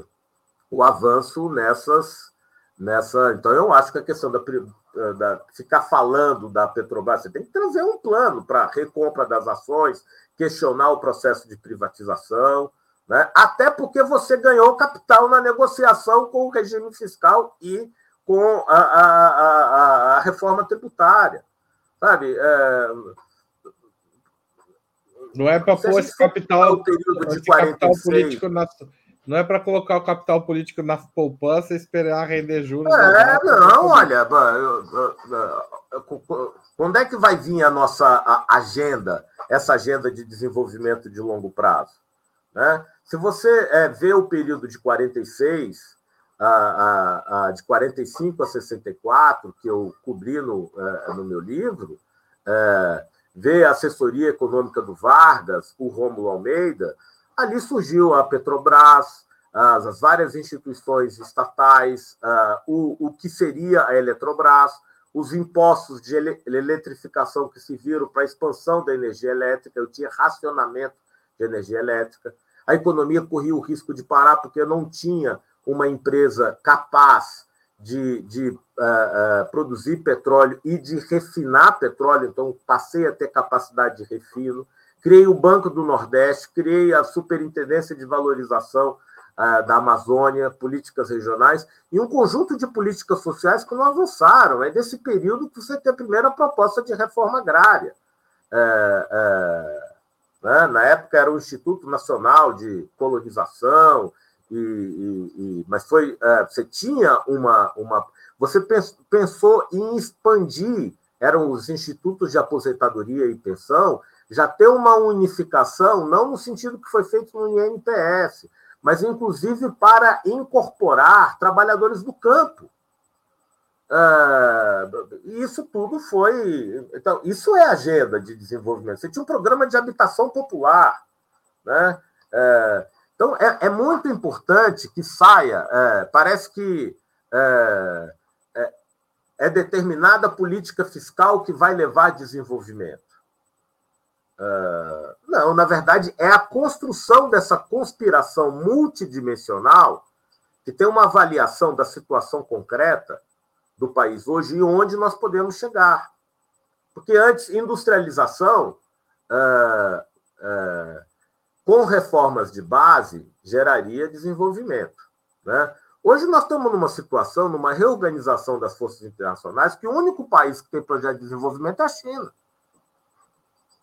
o avanço nessas, nessa. Então, eu acho que a questão da, da ficar falando da Petrobras, você tem que trazer um plano para recompra das ações, questionar o processo de privatização, né? até porque você ganhou capital na negociação com o regime fiscal e com a, a, a, a reforma tributária. Sabe? É, não é para pôr esse capital, esse capital político na, não é para colocar o capital político na poupança e esperar render juros. É, não, olha, quando é que vai vir a nossa agenda, essa agenda de desenvolvimento de longo prazo? Né? Se você é, vê o período de 46, a, a, a, de 45 a 64, que eu cobri no, é, no meu livro, é, vê a assessoria econômica do Vargas, o Rômulo Almeida, ali surgiu a Petrobras, as, as várias instituições estatais, uh, o, o que seria a Eletrobras, os impostos de ele, eletrificação que se viram para a expansão da energia elétrica, eu tinha racionamento de energia elétrica. A economia corria o risco de parar porque não tinha uma empresa capaz de, de uh, uh, produzir petróleo e de refinar petróleo, então passei a ter capacidade de refino. Criei o Banco do Nordeste, criei a Superintendência de Valorização uh, da Amazônia, políticas regionais, e um conjunto de políticas sociais que não avançaram. É desse período que você tem a primeira proposta de reforma agrária. Né? Na época era o Instituto Nacional de Colonização, e, e, e, mas foi é, você tinha uma, uma você pensou em expandir eram os institutos de aposentadoria e pensão já ter uma unificação não no sentido que foi feito no INPS mas inclusive para incorporar trabalhadores do campo é, isso tudo foi então isso é agenda de desenvolvimento você tinha um programa de habitação popular né é, então, é, é muito importante que saia. É, parece que é, é, é, determinada política fiscal que vai levar a desenvolvimento. É, não, na verdade, é a construção dessa conspiração multidimensional que tem uma avaliação da situação concreta do país hoje e onde nós podemos chegar. Porque antes, industrialização, é, é, com reformas de base, geraria desenvolvimento. Né? Hoje nós estamos numa situação, numa reorganização das forças internacionais, que o único país que tem projeto de desenvolvimento é a China.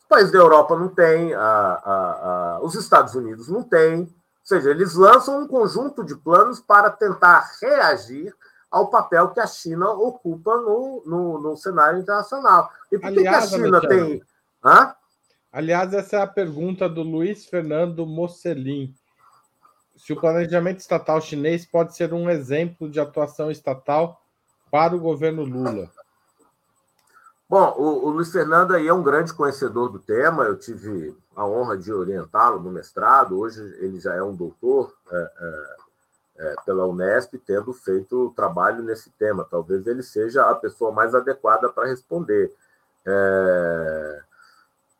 Os países da Europa não têm, a, a, a, os Estados Unidos não têm. Ou seja, eles lançam um conjunto de planos para tentar reagir ao papel que a China ocupa no, no, no cenário internacional. E por Aliás, que a China tem. Hã? Aliás, essa é a pergunta do Luiz Fernando Mocelin se o planejamento estatal chinês pode ser um exemplo de atuação estatal para o governo Lula. Bom, o, o Luiz Fernando aí é um grande conhecedor do tema. Eu tive a honra de orientá-lo no mestrado. Hoje ele já é um doutor é, é, é, pela Unesp, tendo feito trabalho nesse tema. Talvez ele seja a pessoa mais adequada para responder. É,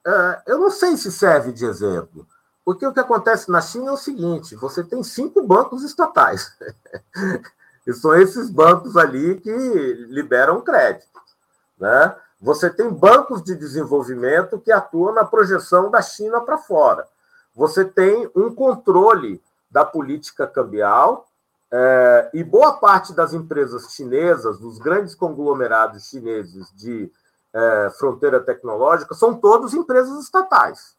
é, eu não sei se serve de exemplo. Porque o que acontece na China é o seguinte: você tem cinco bancos estatais. <laughs> e são esses bancos ali que liberam crédito. Né? Você tem bancos de desenvolvimento que atuam na projeção da China para fora. Você tem um controle da política cambial, é, e boa parte das empresas chinesas, dos grandes conglomerados chineses de é, fronteira tecnológica, são todos empresas estatais.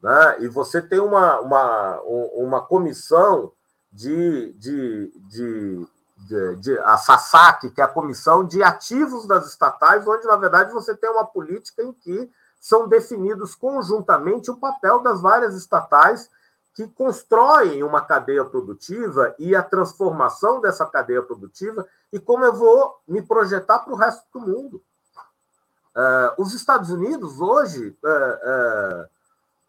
Né? E você tem uma, uma, uma comissão de, de, de, de, de a SASAC, que é a comissão de ativos das estatais, onde, na verdade, você tem uma política em que são definidos conjuntamente o papel das várias estatais que constroem uma cadeia produtiva e a transformação dessa cadeia produtiva e como eu vou me projetar para o resto do mundo. Uh, os Estados Unidos hoje uh, uh,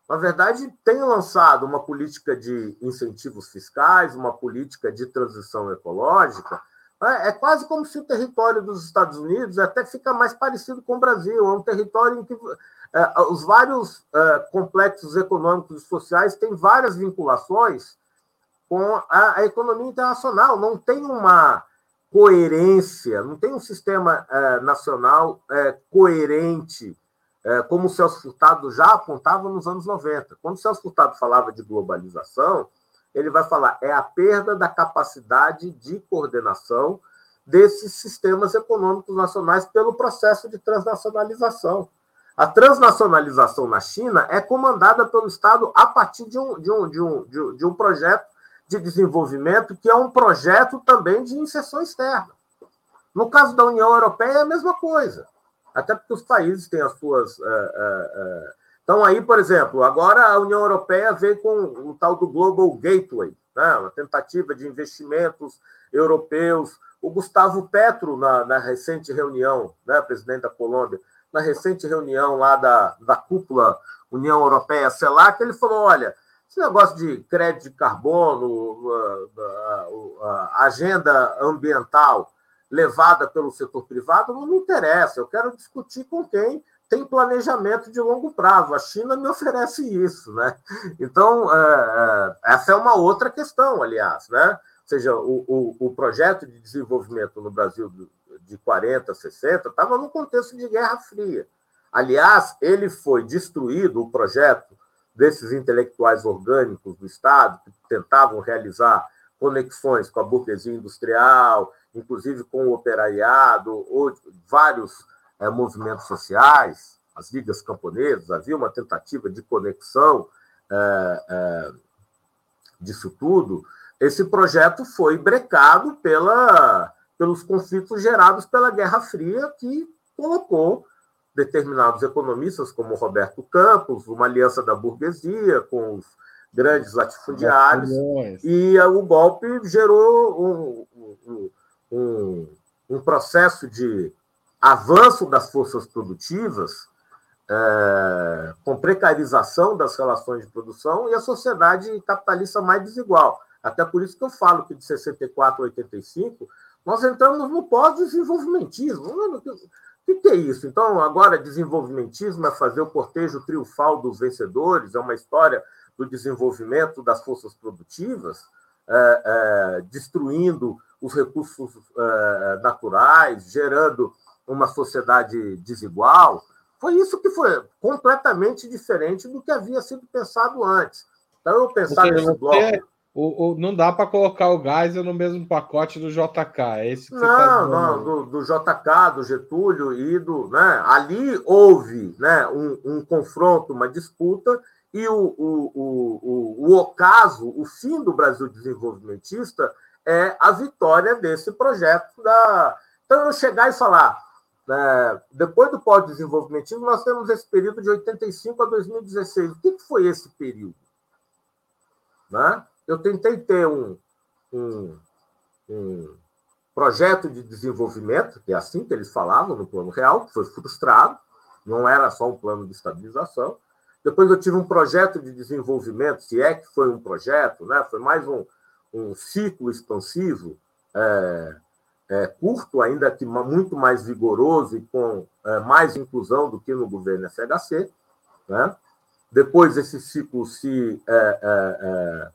na verdade, tem lançado uma política de incentivos fiscais, uma política de transição ecológica. É, é quase como se o território dos Estados Unidos até fica mais parecido com o Brasil. É um território em que é, os vários é, complexos econômicos e sociais têm várias vinculações com a, a economia internacional. Não tem uma coerência, não tem um sistema é, nacional é, coerente é, como o Celso Furtado já apontava nos anos 90. Quando o Celso Furtado falava de globalização, ele vai falar é a perda da capacidade de coordenação desses sistemas econômicos nacionais pelo processo de transnacionalização. A transnacionalização na China é comandada pelo Estado a partir de um, de um, de um, de um, de um projeto de desenvolvimento que é um projeto também de inserção externa. No caso da União Europeia, é a mesma coisa até porque os países têm as suas. Uh, uh, uh... Então, aí, por exemplo, agora a União Europeia veio com o tal do Global Gateway, né? uma tentativa de investimentos europeus. O Gustavo Petro, na, na recente reunião, né, presidente da Colômbia, na recente reunião lá da, da cúpula União Europeia, CELAC, ele falou: olha, esse negócio de crédito de carbono, a agenda ambiental, levada pelo setor privado não me interessa. Eu quero discutir com quem tem planejamento de longo prazo. A China me oferece isso, né? Então, é, é, essa é uma outra questão, aliás, né? Ou seja, o, o, o projeto de desenvolvimento no Brasil de 40, 60 estava no contexto de Guerra Fria. Aliás, ele foi destruído, o projeto desses intelectuais orgânicos do Estado, que tentavam realizar conexões com a burguesia industrial, inclusive com o operariado, ou vários é, movimentos sociais, as ligas camponesas, havia uma tentativa de conexão é, é, disso tudo. Esse projeto foi brecado pela, pelos conflitos gerados pela Guerra Fria, que colocou determinados economistas, como Roberto Campos, uma aliança da burguesia com os grandes latifundiários, e o golpe gerou um, um, um, processo de avanço das forças produtivas, é, com precarização das relações de produção e a sociedade capitalista mais desigual. Até por isso que eu falo que de 64 a 85 nós entramos no pós-desenvolvimentismo. O que, que é isso? Então, agora, desenvolvimentismo é fazer o cortejo triunfal dos vencedores, é uma história do desenvolvimento das forças produtivas. é, é, destruindo os recursos é, naturais, gerando uma sociedade desigual. Foi isso que foi completamente diferente do que havia sido pensado antes. Então, eu pensava nesse bloco. O, o, não dá para colocar o Geisel no mesmo pacote do JK. É esse que não, tá não, do, do, JK, do Getúlio e do. Né, ali houve né, um, um confronto, uma disputa, e o, o, o, o, ocaso, o fim do Brasil desenvolvimentista, é a vitória desse projeto. Da... Então, eu chegar e falar, né, depois do pós-desenvolvimentismo, nós temos esse período de 85 a 2016. O que foi esse período? Né? eu tentei ter um, um, um projeto de desenvolvimento, que é assim que eles falavam no plano real, que foi frustrado, não era só um plano de estabilização. Depois eu tive um projeto de desenvolvimento, se é que foi um projeto, né? foi mais um, um ciclo expansivo, é, é, curto, ainda que muito mais vigoroso e com é, mais inclusão do que no governo FHC. Né? Depois esse ciclo se é, é,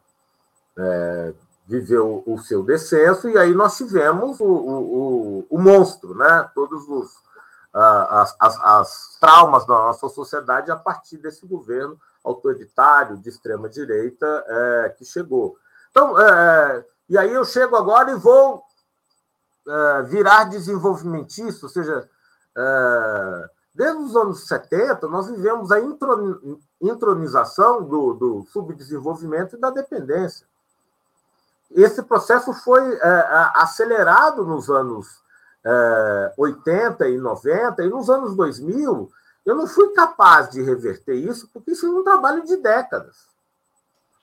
é viveu o seu descenso, e aí nós tivemos o, o, o monstro, né? todos os as, as, as, traumas da nossa sociedade a partir desse governo autoritário de extrema direita é, que chegou. Então, é, e aí eu chego agora e vou é, virar desenvolvimentista, ou seja, é, desde os anos 70 nós vivemos a intronização do, do subdesenvolvimento e da dependência. Esse processo foi é, acelerado nos anos é, 80 e 90, e nos anos 2000, eu não fui capaz de reverter isso, porque isso é um trabalho de décadas.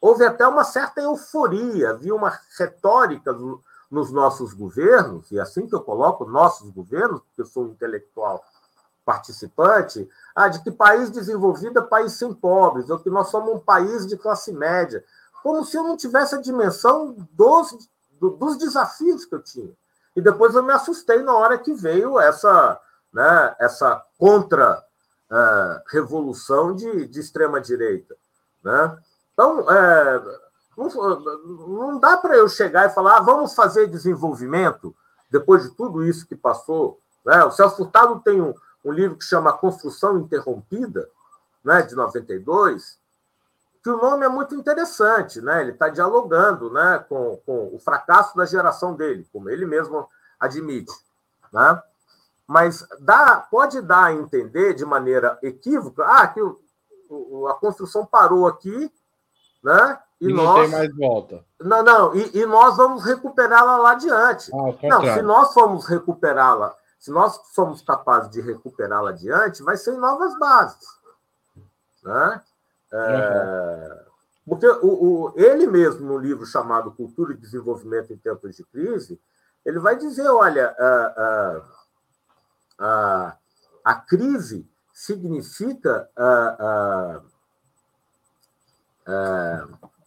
Houve até uma certa euforia, havia uma retórica no, nos nossos governos, e assim que eu coloco nossos governos, porque eu sou um intelectual participante, ah, de que país desenvolvido é país sem pobres, ou que nós somos um país de classe média como se eu não tivesse a dimensão dos, dos desafios que eu tinha. E depois eu me assustei na hora que veio essa, né, essa contra-revolução é, de, de extrema-direita. Né? Então, é, não, não dá para eu chegar e falar, ah, vamos fazer desenvolvimento depois de tudo isso que passou. Né? O Celso Furtado tem um, um livro que chama Construção Interrompida, né, de 92, que o nome é muito interessante, né? Ele está dialogando, né, com, com o fracasso da geração dele, como ele mesmo admite, né? Mas dá, pode dar a entender de maneira equívoca, ah, que o, o, a construção parou aqui, né? E, e não nós, tem mais volta. Não, não, e, e nós vamos recuperá-la lá adiante. Ah, não, se nós formos recuperá-la, se nós somos capazes de recuperá-la adiante, vai ser em novas bases, né? É, porque o, o, ele mesmo, no livro chamado Cultura e Desenvolvimento em Tempos de Crise, ele vai dizer: olha, a, a, a, a crise significa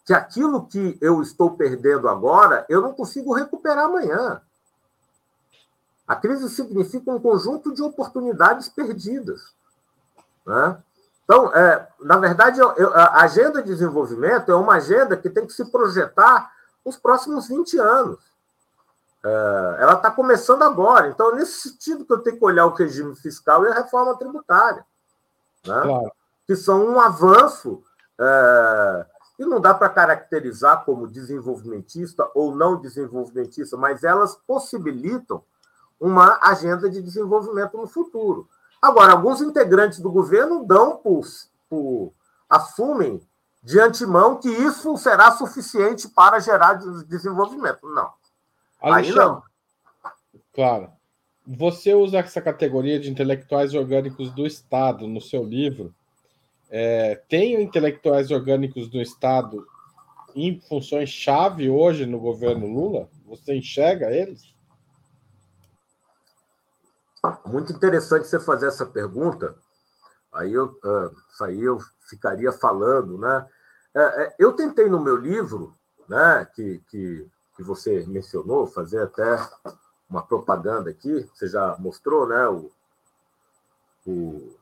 que aquilo que eu estou perdendo agora, eu não consigo recuperar amanhã. A crise significa um conjunto de oportunidades perdidas. Né? Então, é, na verdade, eu, eu, a agenda de desenvolvimento é uma agenda que tem que se projetar nos próximos 20 anos. É, ela está começando agora. Então, nesse sentido que eu tenho que olhar o regime fiscal e a reforma tributária, né? claro. que são um avanço é, que não dá para caracterizar como desenvolvimentista ou não desenvolvimentista, mas elas possibilitam uma agenda de desenvolvimento no futuro. Agora, alguns integrantes do governo dão por, por assumem de antemão que isso será suficiente para gerar desenvolvimento. Não. Alexandre, Aí não. Claro. Você usa essa categoria de intelectuais orgânicos do Estado no seu livro. É, tem intelectuais orgânicos do Estado em funções chave hoje no governo Lula? Você enxerga eles? Muito interessante você fazer essa pergunta. Aí eu, uh, aí eu ficaria falando, né? É, eu tentei no meu livro, né, que, que, que você mencionou, fazer até uma propaganda aqui, você já mostrou, né, o, o,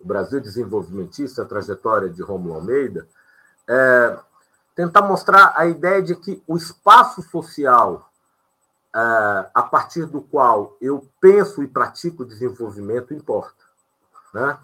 o Brasil Desenvolvimentista, a trajetória de Romulo Almeida. É, tentar mostrar a ideia de que o espaço social é, a partir do qual eu penso e pratico desenvolvimento importa. Né?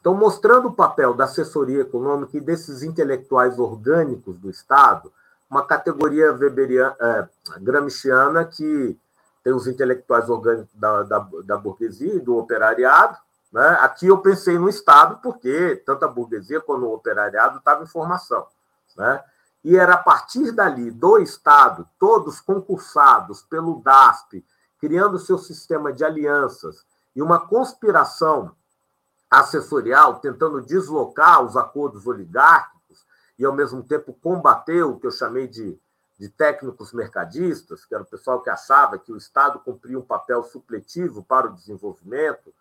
Então, mostrando o papel da assessoria econômica e desses intelectuais orgânicos do Estado, uma categoria weberiana, é, gramsciana que tem os intelectuais orgânicos da, da, da burguesia e do operariado. Né? Aqui eu pensei no Estado, porque tanto a burguesia quanto o operariado estavam em formação. Né? E era a partir dali, do Estado, todos concursados pelo DASP, criando seu sistema de alianças e uma conspiração assessorial, tentando deslocar os acordos oligárquicos e, ao mesmo tempo, combater o que eu chamei de, de técnicos mercadistas, que era o pessoal que achava que o Estado cumpria um papel supletivo para o desenvolvimento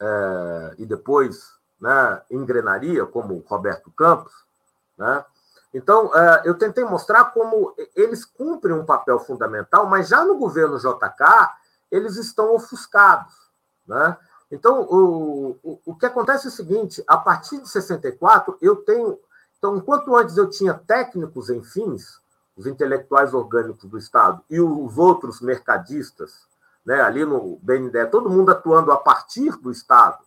é, e depois né, engrenaria, como Roberto Campos. Né? Então, é, eu tentei mostrar como eles cumprem um papel fundamental, mas já no governo JK, eles estão ofuscados. Né? Então, o, o, o que acontece é o seguinte: a partir de 64, eu tenho. Então, enquanto antes eu tinha técnicos em fins, os intelectuais orgânicos do Estado e os outros mercadistas, né, ali no BNDE, todo mundo atuando a partir do Estado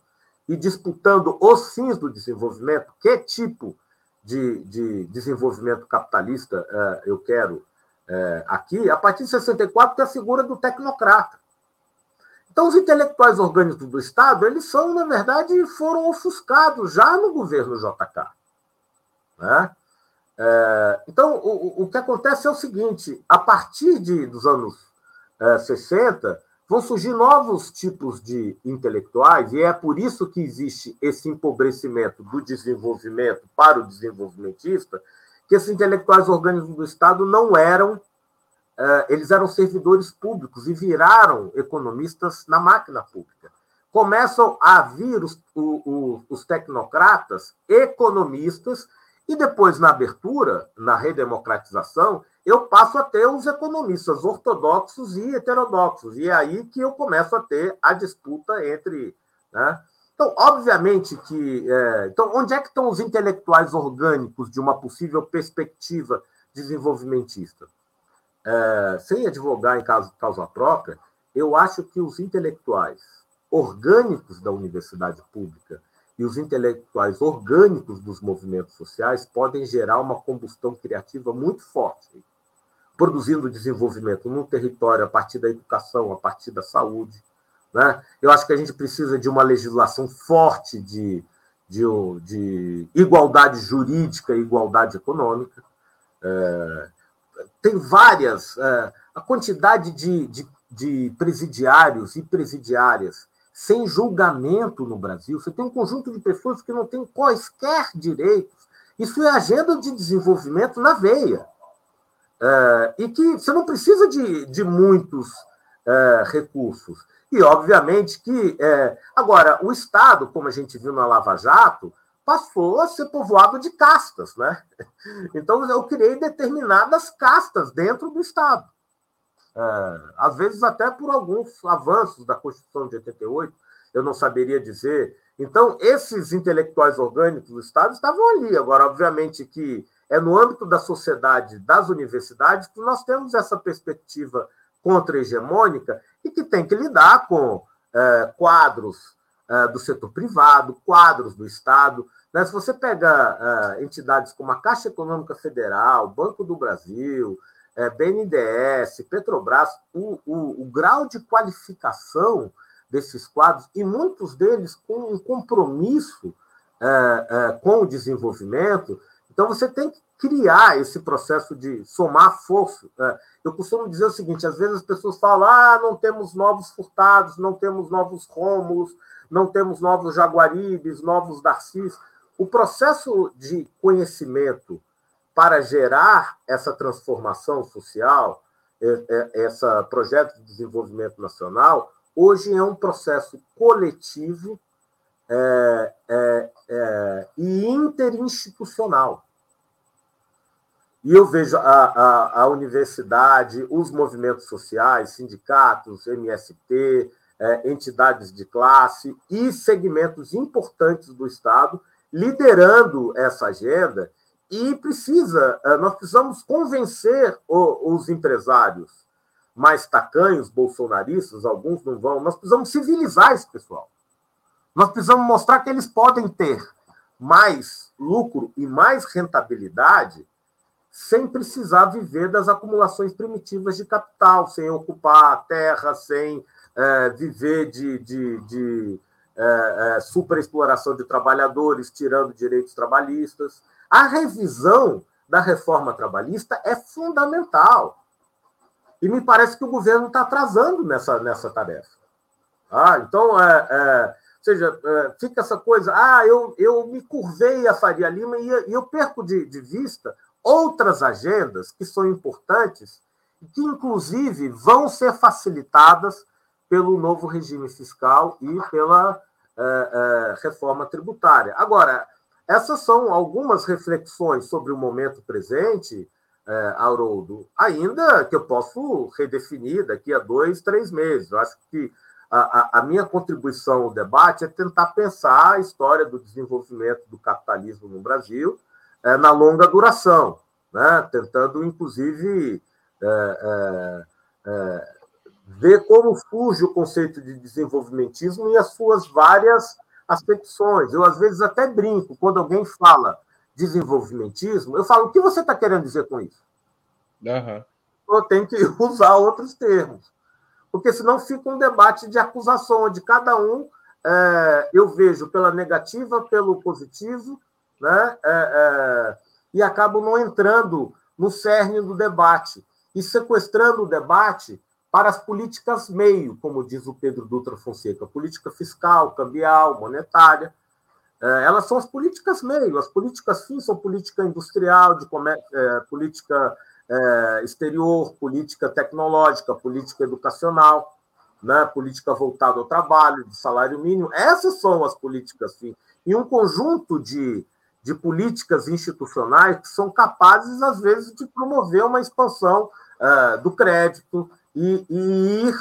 e disputando os fins do desenvolvimento, que tipo de, de desenvolvimento capitalista uh, eu quero uh, aqui, a partir de 64 tem a figura do tecnocrata. Então, os intelectuais orgânicos do Estado, eles são, na verdade, foram ofuscados já no governo JK. Né? É, então, o, o que acontece é o seguinte: a partir de, dos anos é, 60, vão surgir novos tipos de intelectuais, e é por isso que existe esse empobrecimento do desenvolvimento para o desenvolvimentista, que esses intelectuais orgânicos do Estado não eram eh, eles eram servidores públicos e viraram economistas na máquina pública. Começam a vir os, os tecnocratas, economistas, e depois, na abertura, na redemocratização, eu passo a ter os economistas ortodoxos e heterodoxos. E é aí que eu começo a ter a disputa entre. Né? Então, obviamente que. É, então, onde é que estão os intelectuais orgânicos de uma possível perspectiva desenvolvimentista? é, sem advogar em caso, causa própria, eu acho que os intelectuais orgânicos da universidade pública e os intelectuais orgânicos dos movimentos sociais podem gerar uma combustão criativa muito forte, produzindo desenvolvimento num território a partir da educação, a partir da saúde. Né? Eu acho que a gente precisa de uma legislação forte de, de, de igualdade jurídica e igualdade econômica. É, tem várias, é, a quantidade de, de, de presidiários e presidiárias sem julgamento no Brasil. Você tem um conjunto de pessoas que não têm quaisquer direitos. Isso é agenda de desenvolvimento na veia. É, e que você não precisa de, de muitos é, recursos. E, obviamente, que. É, agora, o Estado, como a gente viu na Lava Jato, passou a ser povoado de castas, né? <laughs> Então eu criei determinadas castas dentro do Estado. É, às vezes até por alguns avanços da Constituição de 88, eu não saberia dizer. Então, esses intelectuais orgânicos do Estado estavam ali. Agora, obviamente que é no âmbito da sociedade, das universidades, que nós temos essa perspectiva contra-hegemônica e que tem que lidar com é, quadros é, do setor privado, quadros do Estado. Né? Se você pega uh, entidades como a Caixa Econômica Federal, Banco do Brasil, é, BNDES, Petrobras, o, o, o, grau de qualificação desses quadros, e muitos deles com um compromisso uh, com o desenvolvimento, então você tem que criar esse processo de somar força. eu costumo dizer o seguinte: às vezes as pessoas falam, ah, não temos novos furtados, não temos novos Rômulos, não temos novos Jaguaribes, novos Darcis. O processo de conhecimento para gerar essa transformação social, esse projeto de desenvolvimento nacional, hoje é um processo coletivo é, é, é, e interinstitucional. E eu vejo a, a, a, universidade, os movimentos sociais, sindicatos, MST, é, entidades de classe e segmentos importantes do Estado liderando essa agenda e precisa, eh, nós precisamos convencer os empresários mais tacanhos, bolsonaristas, alguns não vão, nós precisamos civilizar esse pessoal. Nós precisamos mostrar que eles podem ter mais lucro e mais rentabilidade sem precisar viver das acumulações primitivas de capital, sem ocupar a terra, sem é, viver de, de, de é, é, superexploração de trabalhadores, tirando direitos trabalhistas. A revisão da reforma trabalhista é fundamental. E me parece que o governo está atrasando nessa, nessa tarefa. Ah, então, é, é, ou seja, é, fica essa coisa, ah, eu, eu me curvei a Faria Lima e, eu perco de, de vista outras agendas que são importantes que, inclusive, vão ser facilitadas pelo novo regime fiscal e pela é, é, reforma tributária. Agora, essas são algumas reflexões sobre o momento presente, é, Haroldo, ainda que eu posso redefinir daqui a dois, três meses. Eu acho que a, a, minha contribuição ao debate é tentar pensar a história do desenvolvimento do capitalismo no Brasil é, na longa duração, né? tentando, inclusive, é, é, ver como surge o conceito de desenvolvimentismo e as suas várias acepções. Eu, às vezes, até brinco, quando alguém fala desenvolvimentismo, eu falo, o que você está querendo dizer com isso? Uhum. Eu tenho que <laughs> usar outros termos, porque senão fica um debate de acusação, onde cada um é, eu vejo pela negativa, pelo positivo, né? É, é, e acabo não entrando no cerne do debate e sequestrando o debate para as políticas meio, como diz o Pedro Dutra Fonseca, política fiscal, cambial, monetária. É, elas são as políticas meio, as políticas fim são política industrial, de comércio, é, política é, exterior, política tecnológica, política educacional, né, política voltada ao trabalho, de salário mínimo. Essas são as políticas fim. E um conjunto de de políticas institucionais que são capazes, às vezes, de promover uma expansão uh, do crédito e, e ir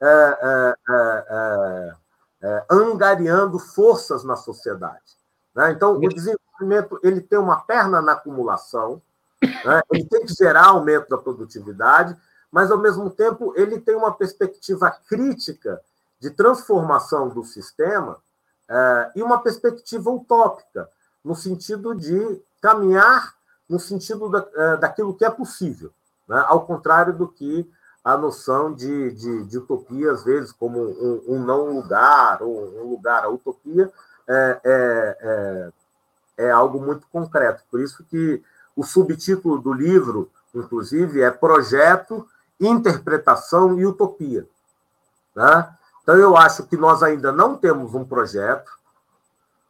uh, uh, angariando forças na sociedade. Né? Então, o desenvolvimento ele tem uma perna na acumulação, né? ele tem que gerar aumento da produtividade, mas, ao mesmo tempo, ele tem uma perspectiva crítica de transformação do sistema e uma perspectiva utópica no sentido de caminhar no sentido da, é, daquilo que é possível, né? ao contrário do que a noção de, de, de utopia, às vezes, como um, um, não lugar, ou um lugar, a utopia é, é, é, é algo muito concreto. Por isso que o subtítulo do livro, inclusive, é Projeto, Interpretação e Utopia. Né? Então, eu acho que nós ainda não temos um projeto,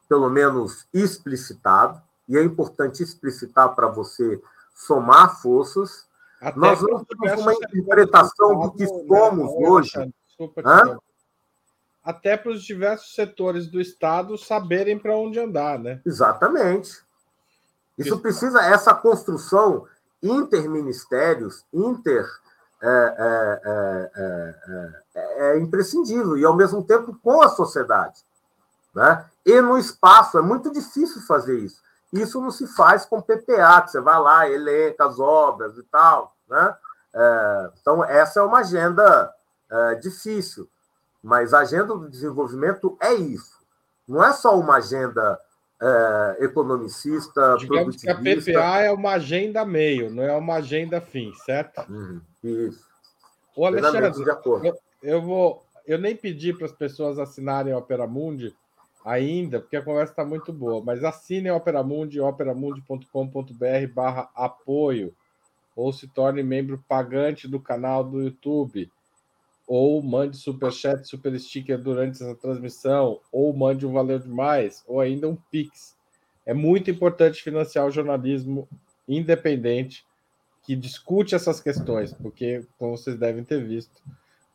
pelo menos explicitado, e é importante explicitar para você somar forças. Até Nós não temos uma interpretação do que somos né? hoje. Até para os diversos setores do Estado saberem para onde andar, né? Exatamente. Isso precisa, essa construção interministérios, inter. É, é, é, é, é imprescindível, e ao mesmo tempo com a sociedade. Né? E no espaço, é muito difícil fazer isso. Isso não se faz com PPA, que você vai lá, elenca as obras e tal. Né? É, então, essa é uma agenda é, difícil, mas a agenda do desenvolvimento é isso. Não é só uma agenda é, economicista, Digamos que a PPA é uma agenda meio, não é uma agenda fim, certo? Uhum, isso. Ô, Alexandre, eu, eu, vou, eu nem pedi para as pessoas assinarem a Opera Mundi, ainda, porque a conversa está muito boa, mas assine a Operamundi, operamundi.com.br barra apoio, ou se torne membro pagante do canal do YouTube, ou mande superchat, super sticker durante essa transmissão, ou mande um valeu demais, ou ainda um Pix. É muito importante financiar o jornalismo independente que discute essas questões, porque, como vocês devem ter visto,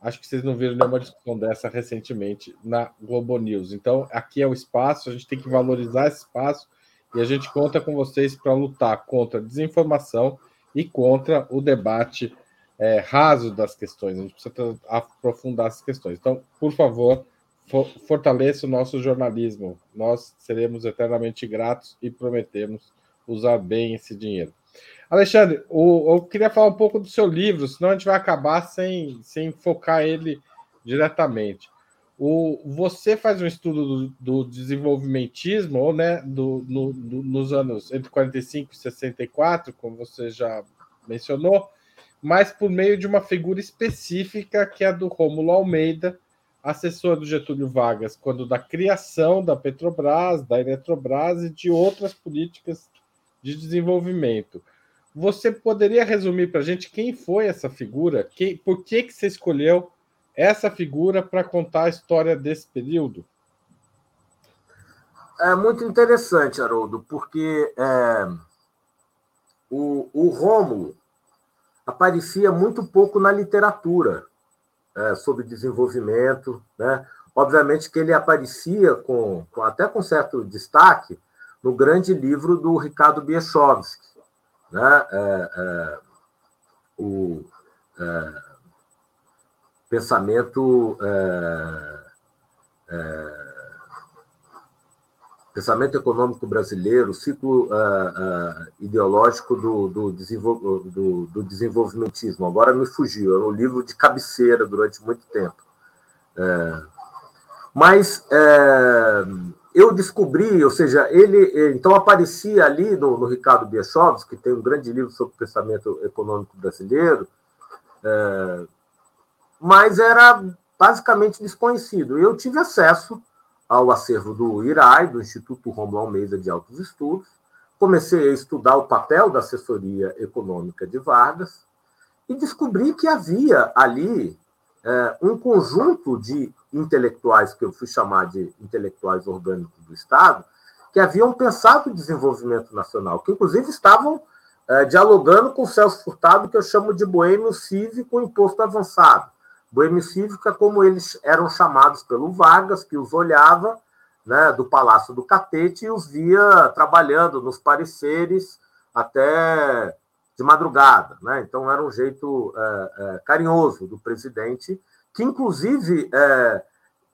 Acho que vocês não viram nenhuma discussão dessa recentemente na Globo News. Então, aqui é o espaço, a gente tem que valorizar esse espaço e a gente conta com vocês para lutar contra a desinformação e contra o debate é, raso das questões. A gente precisa aprofundar essas questões. Então, por favor, fortaleça o nosso jornalismo. Nós seremos eternamente gratos e prometemos usar bem esse dinheiro. Alexandre, o, eu queria falar um pouco do seu livro, senão a gente vai acabar sem, sem focar ele diretamente. O, você faz um estudo do, do desenvolvimentismo, ou, né, do, no, do, nos anos entre 45 e 64, como você já mencionou, mas por meio de uma figura específica que é a do Rômulo Almeida, assessor do Getúlio Vargas, quando da criação da Petrobras, da Eletrobras e de outras políticas de desenvolvimento. Você poderia resumir para a gente quem foi essa figura? Quem, por que, que você escolheu essa figura para contar a história desse período? É muito interessante, Haroldo, porque é, o, o Rômulo aparecia muito pouco na literatura é, sobre desenvolvimento. Né? Obviamente que ele aparecia com, com, até com certo destaque no grande livro do Ricardo Biechowski, né? É, é, o é, pensamento é, é, pensamento econômico brasileiro, o ciclo ideológico do, do, do, do, desenvolvimentismo. Agora me fugiu, era um livro de cabeceira durante muito tempo. mas eu descobri, ou seja, ele então aparecia ali no, no Ricardo Biechovs, que tem um grande livro sobre o pensamento econômico brasileiro, é, mas era basicamente desconhecido. Eu tive acesso ao acervo do IRAI, do Instituto Romulo Almeida de Altos Estudos, comecei a estudar o papel da assessoria econômica de Vargas e descobri que havia ali é, um conjunto de intelectuais, que eu fui chamar de intelectuais orgânicos do Estado, que haviam pensado o desenvolvimento nacional, que inclusive estavam é, dialogando com o Celso Furtado, que eu chamo de boêmio cívico imposto avançado. Boêmio cívico é como eles eram chamados pelo Vargas, que os olhava né, do Palácio do Catete e os via trabalhando nos pareceres até de madrugada. Né? Então, era um jeito é, é, carinhoso do presidente, que, inclusive, é,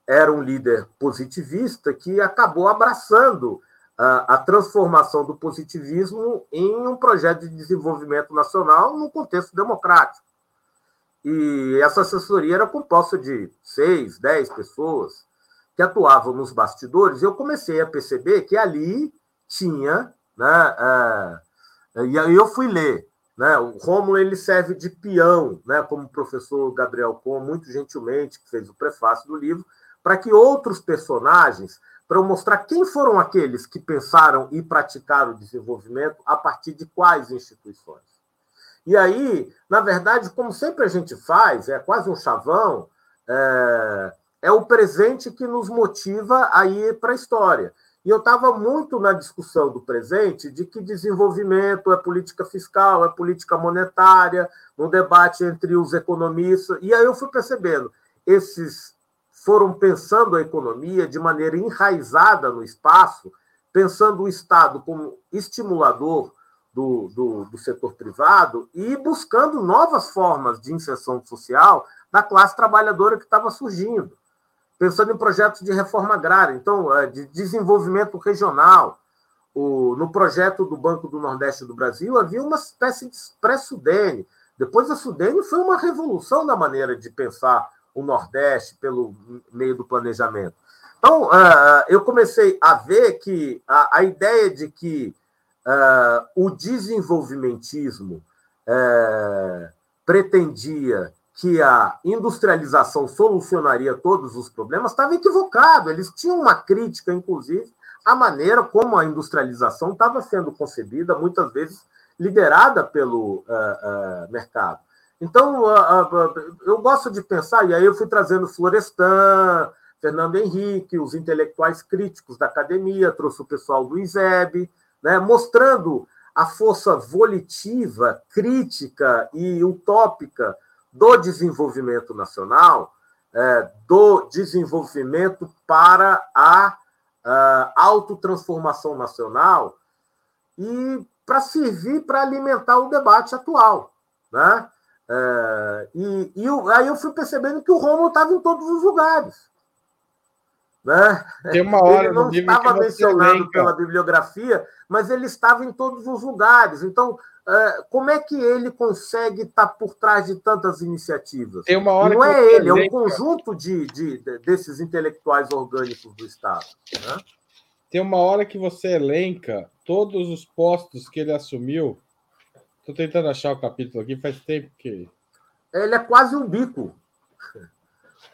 era um líder positivista que acabou abraçando a transformação do positivismo em um projeto de desenvolvimento nacional no contexto democrático. E essa assessoria era composta de seis, dez pessoas que atuavam nos bastidores. E eu comecei a perceber que ali tinha, né, é, e aí eu fui ler né? O Rômulo ele serve de peão, né? como o professor Gabriel Com, muito gentilmente, que fez o prefácio do livro, para que outros personagens, para mostrar quem foram aqueles que pensaram e praticaram o desenvolvimento a partir de quais instituições. E aí, na verdade, como sempre a gente faz, é quase um chavão, é, é o presente que nos motiva a ir para a história. E eu estava muito na discussão do presente de que desenvolvimento é política fiscal, é política monetária, no debate entre os economistas. E aí eu fui percebendo, esses foram pensando a economia de maneira enraizada no espaço, pensando o Estado como estimulador do, do, do setor privado e buscando novas formas de inserção social da classe trabalhadora que estava surgindo pensando em projetos de reforma agrária, então, é, de desenvolvimento regional. O, no projeto do Banco do Nordeste do Brasil havia uma espécie de pré-Sudene. Depois da Sudene foi uma revolução na maneira de pensar o Nordeste pelo meio do planejamento. Então, uh, eu comecei a ver que a, a ideia de que uh, o desenvolvimentismo uh, pretendia que a industrialização solucionaria todos os problemas, estava equivocado. Eles tinham uma crítica, inclusive, à maneira como a industrialização estava sendo concebida, muitas vezes liderada pelo uh, mercado. Então, eu gosto de pensar, e aí eu fui trazendo Florestan, Fernando Henrique, os intelectuais críticos da academia, trouxe o pessoal do ISEB, né, mostrando a força volitiva, crítica e utópica do desenvolvimento nacional, é, do desenvolvimento para a, a autotransformação nacional e para servir para alimentar o debate atual. Né? É, e, e aí eu fui percebendo que o Romulo estava em todos os lugares. Né? Tem uma hora ele não estava mencionado pela bibliografia, mas ele estava em todos os lugares. Então, é, como é que ele consegue estar por trás de tantas iniciativas? Tem uma hora não é ele, é um conjunto de, de, desses intelectuais orgânicos do Estado. Né? Tem uma hora que você elenca todos os postos que ele assumiu. Estou tentando achar o capítulo aqui, faz tempo que. Ele é quase um bico.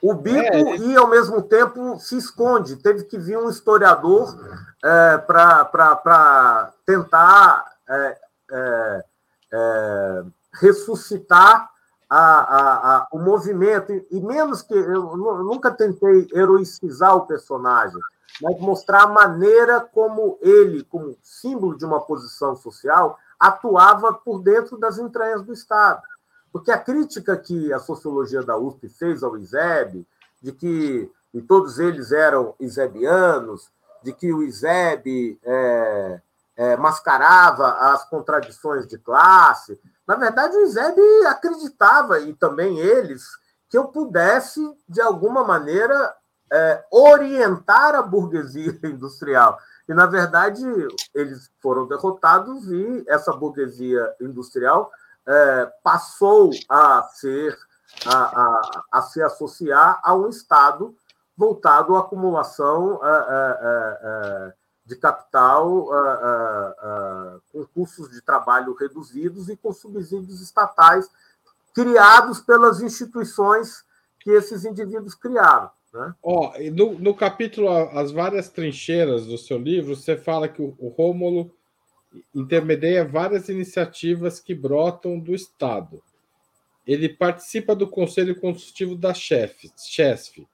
O bico é, e, ao mesmo tempo, se esconde. Teve que vir um historiador é, para tentar é, é, é, ressuscitar a, a, a, o movimento. E, menos que. Eu nunca tentei heroicizar o personagem, mas mostrar a maneira como ele, como símbolo de uma posição social, atuava por dentro das entranhas do Estado. Porque a crítica que a sociologia da USP fez ao ISEB, de que e todos eles eram isebianos, de que o ISEB é, é, mascarava as contradições de classe. Na verdade, o ISEB acreditava, e também eles, que eu pudesse, de alguma maneira, é, orientar a burguesia <laughs> industrial. E, na verdade, eles foram derrotados e essa burguesia industrial é, passou a ser a, a, a, se associar a um Estado voltado à acumulação é, é, é, de capital com custos de trabalho reduzidos e com subsídios estatais criados pelas instituições que esses indivíduos criaram. Né? Oh, no, no capítulo As Várias Trincheiras do seu livro, você fala que o, o Rômulo intermedia várias iniciativas que brotam do Estado. Ele participa do Conselho Consultivo da CHESF,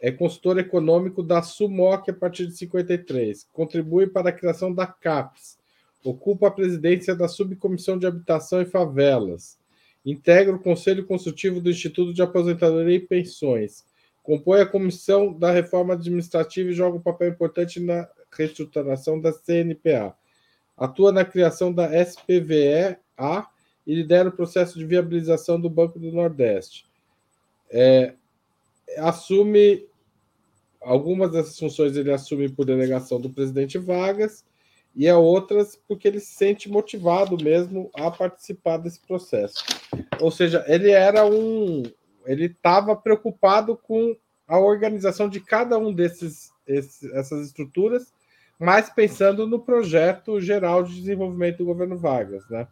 é consultor econômico da SUMOC a partir de 53, contribui para a criação da CAPES, ocupa a presidência da Subcomissão de Habitação e Favelas, integra o Conselho Consultivo do Instituto de Aposentadoria e Pensões, compõe a Comissão da Reforma Administrativa e joga um papel importante na reestruturação da CNPA atua na criação da SPVE-A e lidera o processo de viabilização do Banco do Nordeste. É, assume algumas dessas funções ele assume por delegação do presidente Vargas e a outras porque ele se sente motivado mesmo a participar desse processo. Ou seja, ele era um ele estava preocupado com a organização de cada um desses esses, essas estruturas mas pensando no projeto geral de desenvolvimento do governo Vargas, né?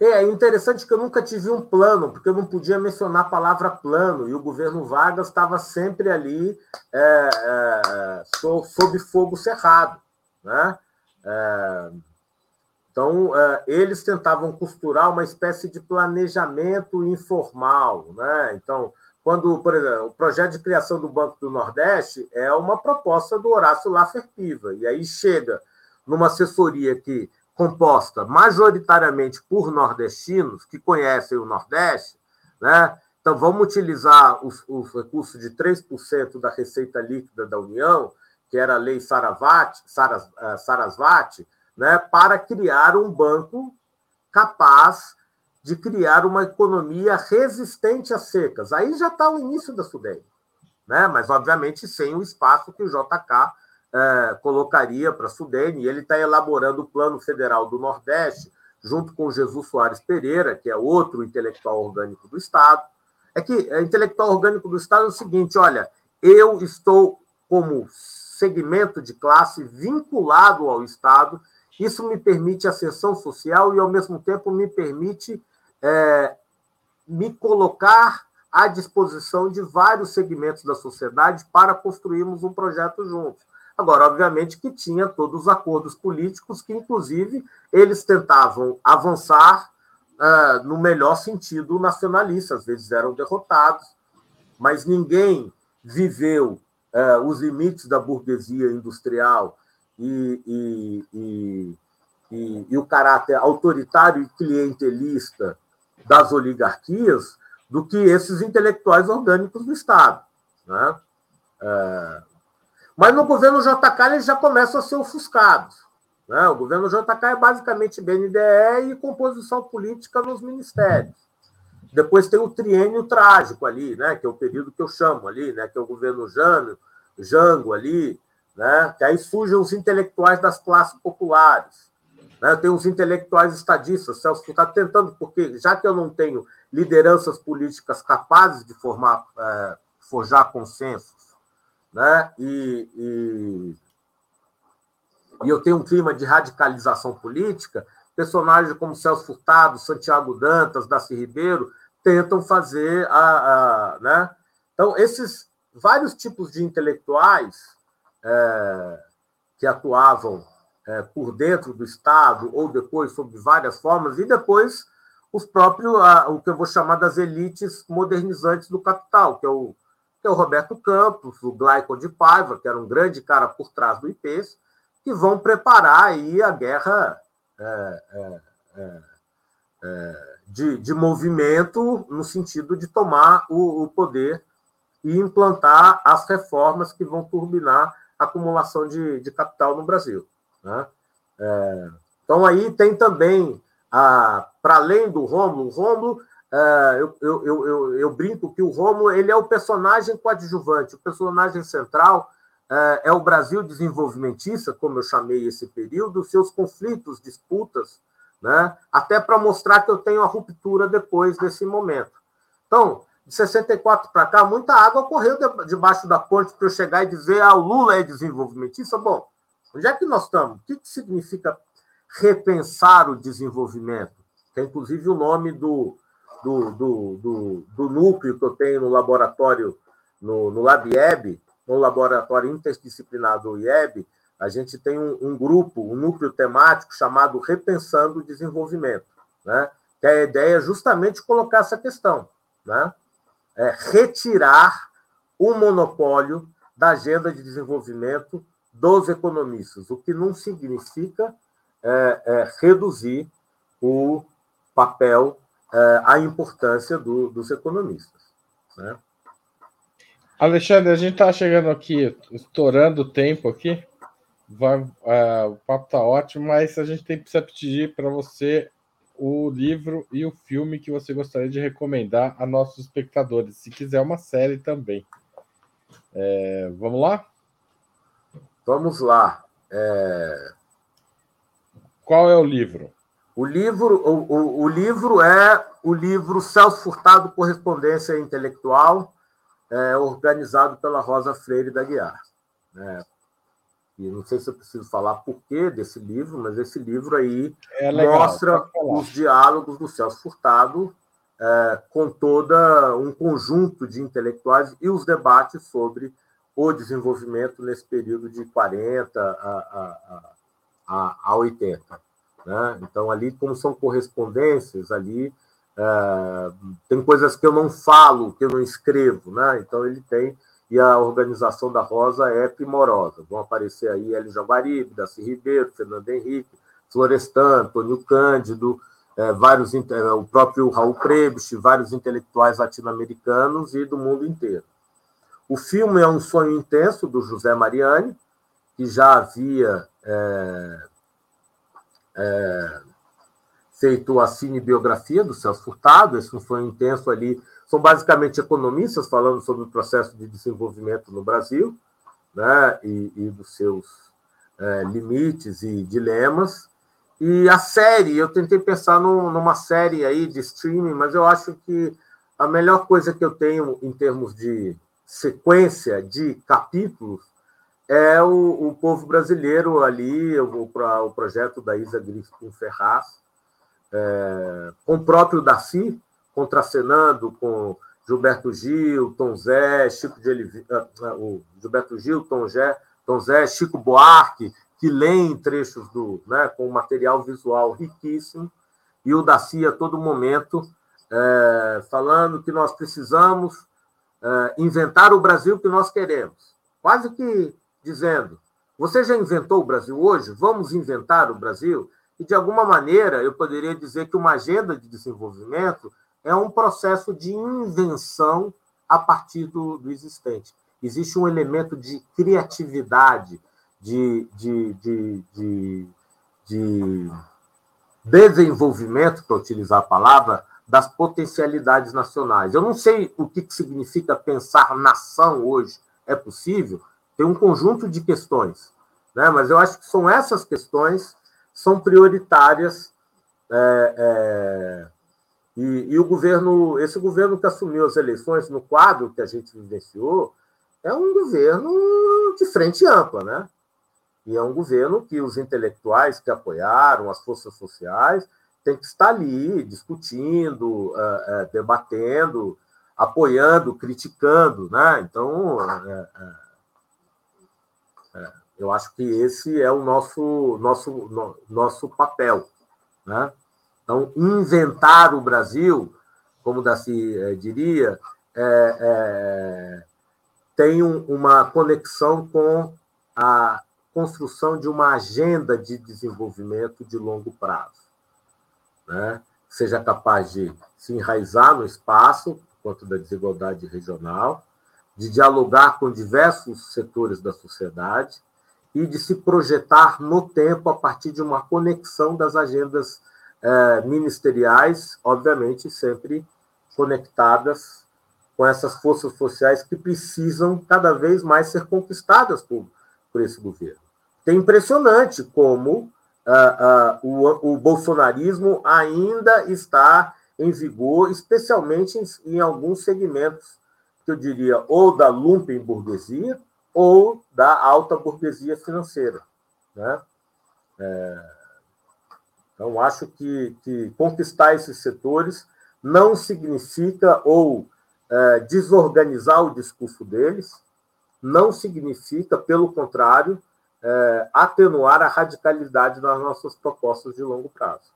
É, é interessante que eu nunca tive um plano, porque eu não podia mencionar a palavra plano, e o governo Vargas estava sempre ali é, é, sob fogo cerrado. Né? É, então, é, eles tentavam costurar uma espécie de planejamento informal. Né? Então, quando, por exemplo, o projeto de criação do Banco do Nordeste é uma proposta do Horácio Laffer Piva, e aí chega numa assessoria que composta majoritariamente por nordestinos que conhecem o Nordeste, né? Então, vamos utilizar os, os recursos de 3% da receita líquida da União, que era a lei Saravati, Saras, uh, Sarasvati, né, para criar um banco capaz de criar uma economia resistente às secas. Aí já está o início da Sudene, né? mas, obviamente, sem o espaço que o JK é, colocaria para a Sudene. E ele está elaborando o Plano Federal do Nordeste, junto com Jesus Soares Pereira, que é outro intelectual orgânico do Estado. É que é, intelectual orgânico do Estado é o seguinte: olha, eu estou como segmento de classe vinculado ao Estado. Isso me permite ascensão social e, ao mesmo tempo, me permite é, me colocar à disposição de vários segmentos da sociedade para construirmos um projeto juntos. Agora, obviamente que tinha todos os acordos políticos que, inclusive, eles tentavam avançar uh, no melhor sentido nacionalista, às vezes eram derrotados, mas ninguém viveu uh, os limites da burguesia industrial e, e, e, e, e o caráter autoritário e clientelista das oligarquias do que esses intelectuais orgânicos do Estado. Né? É... Mas no governo JK eles já começam a ser ofuscados. Né? O governo JK é basicamente BNDE e composição política nos ministérios. Depois tem o triênio trágico ali, né? que é o período que eu chamo ali, né? que é o governo Jânio, Jango ali, né? que aí surgem os intelectuais das classes populares. Né? Tem os intelectuais estadistas, Celso Furtado, tentando, porque já que eu não tenho lideranças políticas capazes de formar, é, forjar consensos, né? e, e, e eu tenho um clima de radicalização política, personagens como Celso Furtado, Santiago Dantas, Darcy Ribeiro, tentam fazer a, a né? Então, esses vários tipos de intelectuais é, que atuavam é, por dentro do Estado ou depois sob várias formas e depois os próprios a, o que eu vou chamar das elites modernizantes do capital, que é o que é o Roberto Campos, o Glycon de Paiva, que era um grande cara por trás do IPES, que vão preparar aí a guerra é, é, é, é, de, de movimento no sentido de tomar o, o poder e implantar as reformas que vão turbinar a acumulação de, de capital no Brasil. Né? É, então, aí tem também, para além do Rômulo, o Rômulo, é, eu, eu, eu, eu, brinco que o Rômulo ele é o personagem coadjuvante, o personagem central é, é o Brasil desenvolvimentista, como eu chamei esse período, seus conflitos, disputas, né? até para mostrar que eu tenho a ruptura depois desse momento. Então, de 64 para cá, muita água correu debaixo da ponte para eu chegar e dizer ah, o Lula é desenvolvimentista. Bom, onde é que nós estamos? O que, que significa repensar o desenvolvimento? Que é inclusive o nome do, do, do, do, do núcleo que eu tenho no laboratório, no, no LabIEB, no laboratório interdisciplinar do IEB, a gente tem um, um, grupo, um núcleo temático chamado Repensando o Desenvolvimento, né? que é a ideia é justamente colocar essa questão. Né? é, retirar o monopólio da agenda de desenvolvimento dos economistas, o que não significa é, é, reduzir o papel, é, a importância do, dos economistas. Né? Alexandre, a gente está chegando aqui, estourando o tempo aqui. Vai, é, o papo está ótimo, mas a gente tem precisa pedir para você o livro e o filme que você gostaria de recomendar a nossos espectadores, se quiser uma série também. É, vamos lá? Vamos lá. É... Qual é o livro? O livro, o, o, o, livro é o livro Celso Furtado Correspondência Intelectual, é, organizado pela Rosa Freire da Guiar. É, e não sei se eu preciso falar porquê desse livro, mas esse livro aí é mostra os diálogos do Celso Furtado é, com toda um conjunto de intelectuais e os debates sobre o desenvolvimento nesse período de 40 a, a, a, a 80. Né? Então, ali, como são correspondências, ali é, tem coisas que eu não falo, que eu não escrevo. Né? Então, ele tem e a organização da Rosa é primorosa. Vão aparecer aí Hélio Jaguaribe, Daci Ribeiro, Fernando Henrique, Florestan, Antônio Cândido, é, vários, é, o próprio Raul Prebisch, vários intelectuais latino-americanos e do mundo inteiro. O filme é um sonho intenso do José Mariani, que já havia é, é, feito a cinebiografia do Celso Furtado, esse é um sonho intenso ali são basicamente economistas falando sobre o processo de desenvolvimento no Brasil né, e, e dos seus é, limites e dilemas. E a série, eu tentei pensar num, numa série aí de streaming, mas eu acho que a melhor coisa que eu tenho em termos de sequência de capítulos é o, o povo brasileiro ali, o, o projeto da Isa Griffin Ferraz, é, com o próprio Darcy, contracenando com Gilberto Gil, Tom Zé, Chico de Oliveira, ah, ah, o Gilberto Gil, Tom Zé, Tom Zé, Chico Buarque, que leem trechos do, né, com material visual riquíssimo, e o Daci a todo momento é, falando que nós precisamos inventar o Brasil que nós queremos. Quase que dizendo: você já inventou o Brasil hoje? Vamos inventar o Brasil? E, de alguma maneira, eu poderia dizer que uma agenda de desenvolvimento é um processo de invenção a partir do, do existente. Existe um elemento de criatividade, de, de, de, de, de desenvolvimento, para utilizar a palavra, das potencialidades nacionais. Eu não sei o que significa pensar nação hoje. É possível? tem um conjunto de questões, né? mas eu acho que são essas questões são prioritárias é, é, e, e, o governo, esse governo que assumiu as eleições no quadro que a gente vivenciou, é um governo de frente ampla, né? E é um governo que os intelectuais que apoiaram, as forças sociais, têm que estar ali discutindo, é, é, debatendo, apoiando, criticando, né? Então, é, é, eu acho que esse é o nosso nosso no, nosso papel, né? Então, inventar o Brasil, como Daci diria, tem um, uma conexão com a construção de uma agenda de desenvolvimento de longo prazo. Né? Seja capaz de se enraizar no espaço, quanto da desigualdade regional, de dialogar com diversos setores da sociedade e de se projetar no tempo a partir de uma conexão das agendas é, ministeriais, obviamente sempre conectadas com essas forças sociais que precisam cada vez mais ser conquistadas por, por esse governo. É impressionante como uh, o, o, bolsonarismo ainda está em vigor, especialmente em, em, alguns segmentos, que eu diria, ou da lumpen burguesia ou da alta burguesia financeira. Né? É, então, acho que, que conquistar esses setores não significa ou é, desorganizar o discurso deles, não significa, pelo contrário, é, atenuar a radicalidade das nossas propostas de longo prazo,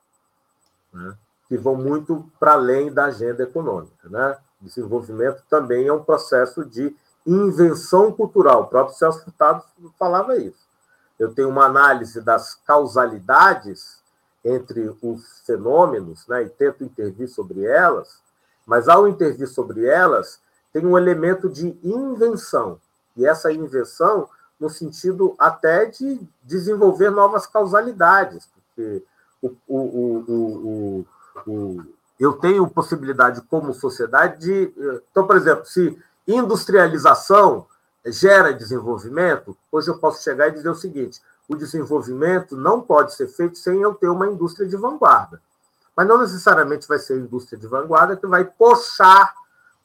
né? que vão muito para além da agenda econômica. Né? Desenvolvimento também é um processo de invenção cultural. O próprio Celso Furtado falava isso. Eu tenho uma análise das causalidades entre os fenômenos né, e tento intervir sobre elas, mas ao intervir sobre elas, tem um elemento de invenção. E essa invenção no sentido até de desenvolver novas causalidades, porque o, o, o, o, eu tenho possibilidade como sociedade de. Então, por exemplo, se industrialização gera desenvolvimento, hoje eu posso chegar e dizer o seguinte: o desenvolvimento não pode ser feito sem eu ter uma indústria de vanguarda. Mas não necessariamente vai ser a indústria de vanguarda que vai puxar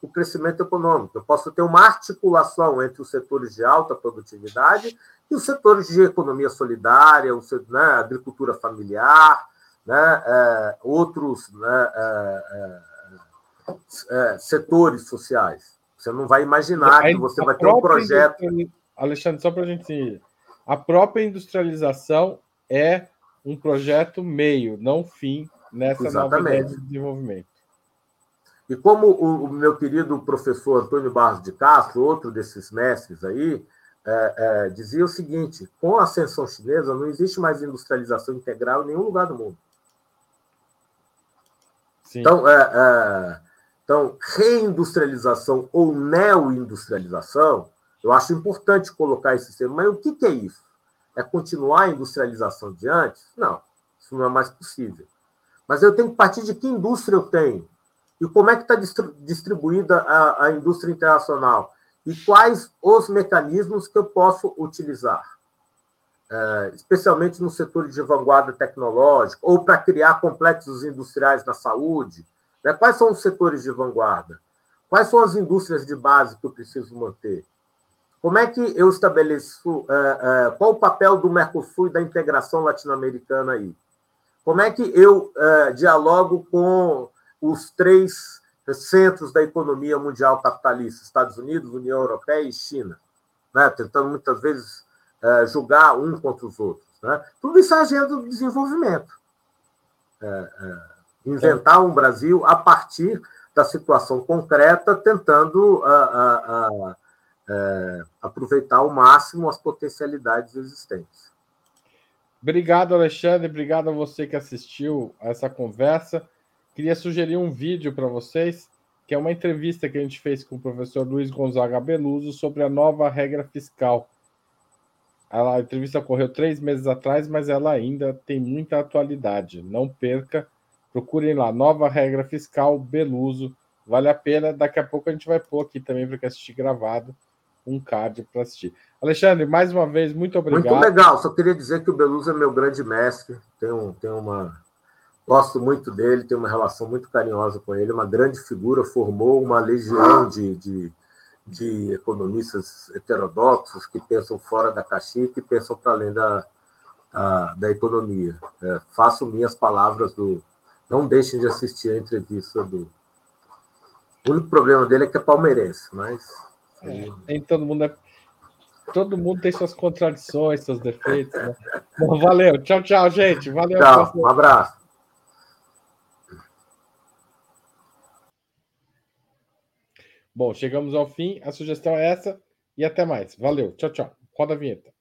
o crescimento econômico. Eu posso ter uma articulação entre os setores de alta produtividade e os setores de economia solidária, o, né, agricultura familiar, né, é, outros né, é, é, é setores sociais. Você não vai imaginar que você vai ter um projeto. Alexandre, só para a gente a própria industrialização é um projeto meio, não fim, nessa Exatamente. nova de desenvolvimento. E como o, meu querido professor Antônio Barros de Castro, outro desses mestres aí, é, é, dizia o seguinte: com a ascensão chinesa, não existe mais industrialização integral em nenhum lugar do mundo. Sim. Então, é, é então, reindustrialização ou neoindustrialização eu acho importante colocar esse termo, mas o que, que é isso? É continuar a industrialização de antes? Não, isso não é mais possível. Mas eu tenho que partir de que indústria eu tenho? E como é que está distribuída a, a indústria internacional? E quais os mecanismos que eu posso utilizar? É, especialmente no setor de vanguarda tecnológica, ou para criar complexos industriais na saúde. Né? Quais são os setores de vanguarda? Quais são as indústrias de base que eu preciso manter? Como é que eu estabeleço é, é, qual o papel do Mercosul e da integração latino-americana aí? Como é que eu dialogo com os três centros da economia mundial capitalista, Estados Unidos, União Europeia e China, né? tentando muitas vezes é, julgar um contra os outros. Né? Tudo isso é agenda do desenvolvimento. É, é, inventar um Brasil a partir da situação concreta, tentando a, a, a é, aproveitar ao máximo as potencialidades existentes. Obrigado, Alexandre. Obrigado a você que assistiu a essa conversa. Queria sugerir um vídeo para vocês, que é uma entrevista que a gente fez com o professor Luiz Gonzaga Beluso sobre a nova regra fiscal. A entrevista ocorreu três meses atrás, mas ela ainda tem muita atualidade. Não perca, procurem lá, nova regra fiscal Beluso. Vale a pena. Daqui a pouco a gente vai pôr aqui também para que assistir gravado um card para assistir. Alexandre, mais uma vez, muito obrigado. Muito legal. Só queria dizer que o Beluso é meu grande mestre. Tenho, tenho uma. Gosto muito dele, tenho uma relação muito carinhosa com ele, uma grande figura, formou uma legião de, de, de economistas heterodoxos que pensam fora da caixinha e que pensam para além da, da, da economia. É, faço minhas palavras do. Não deixem de assistir a entrevista do. O único problema dele é que é palmeirense, mas. É, nem todo mundo é todo mundo tem suas contradições, seus defeitos. Né? Bom, valeu. Tchau, tchau, gente. Valeu. Tchau. Um abraço. Bom, chegamos ao fim. A sugestão é essa. E até mais. Valeu. Tchau, tchau. Roda a vinheta.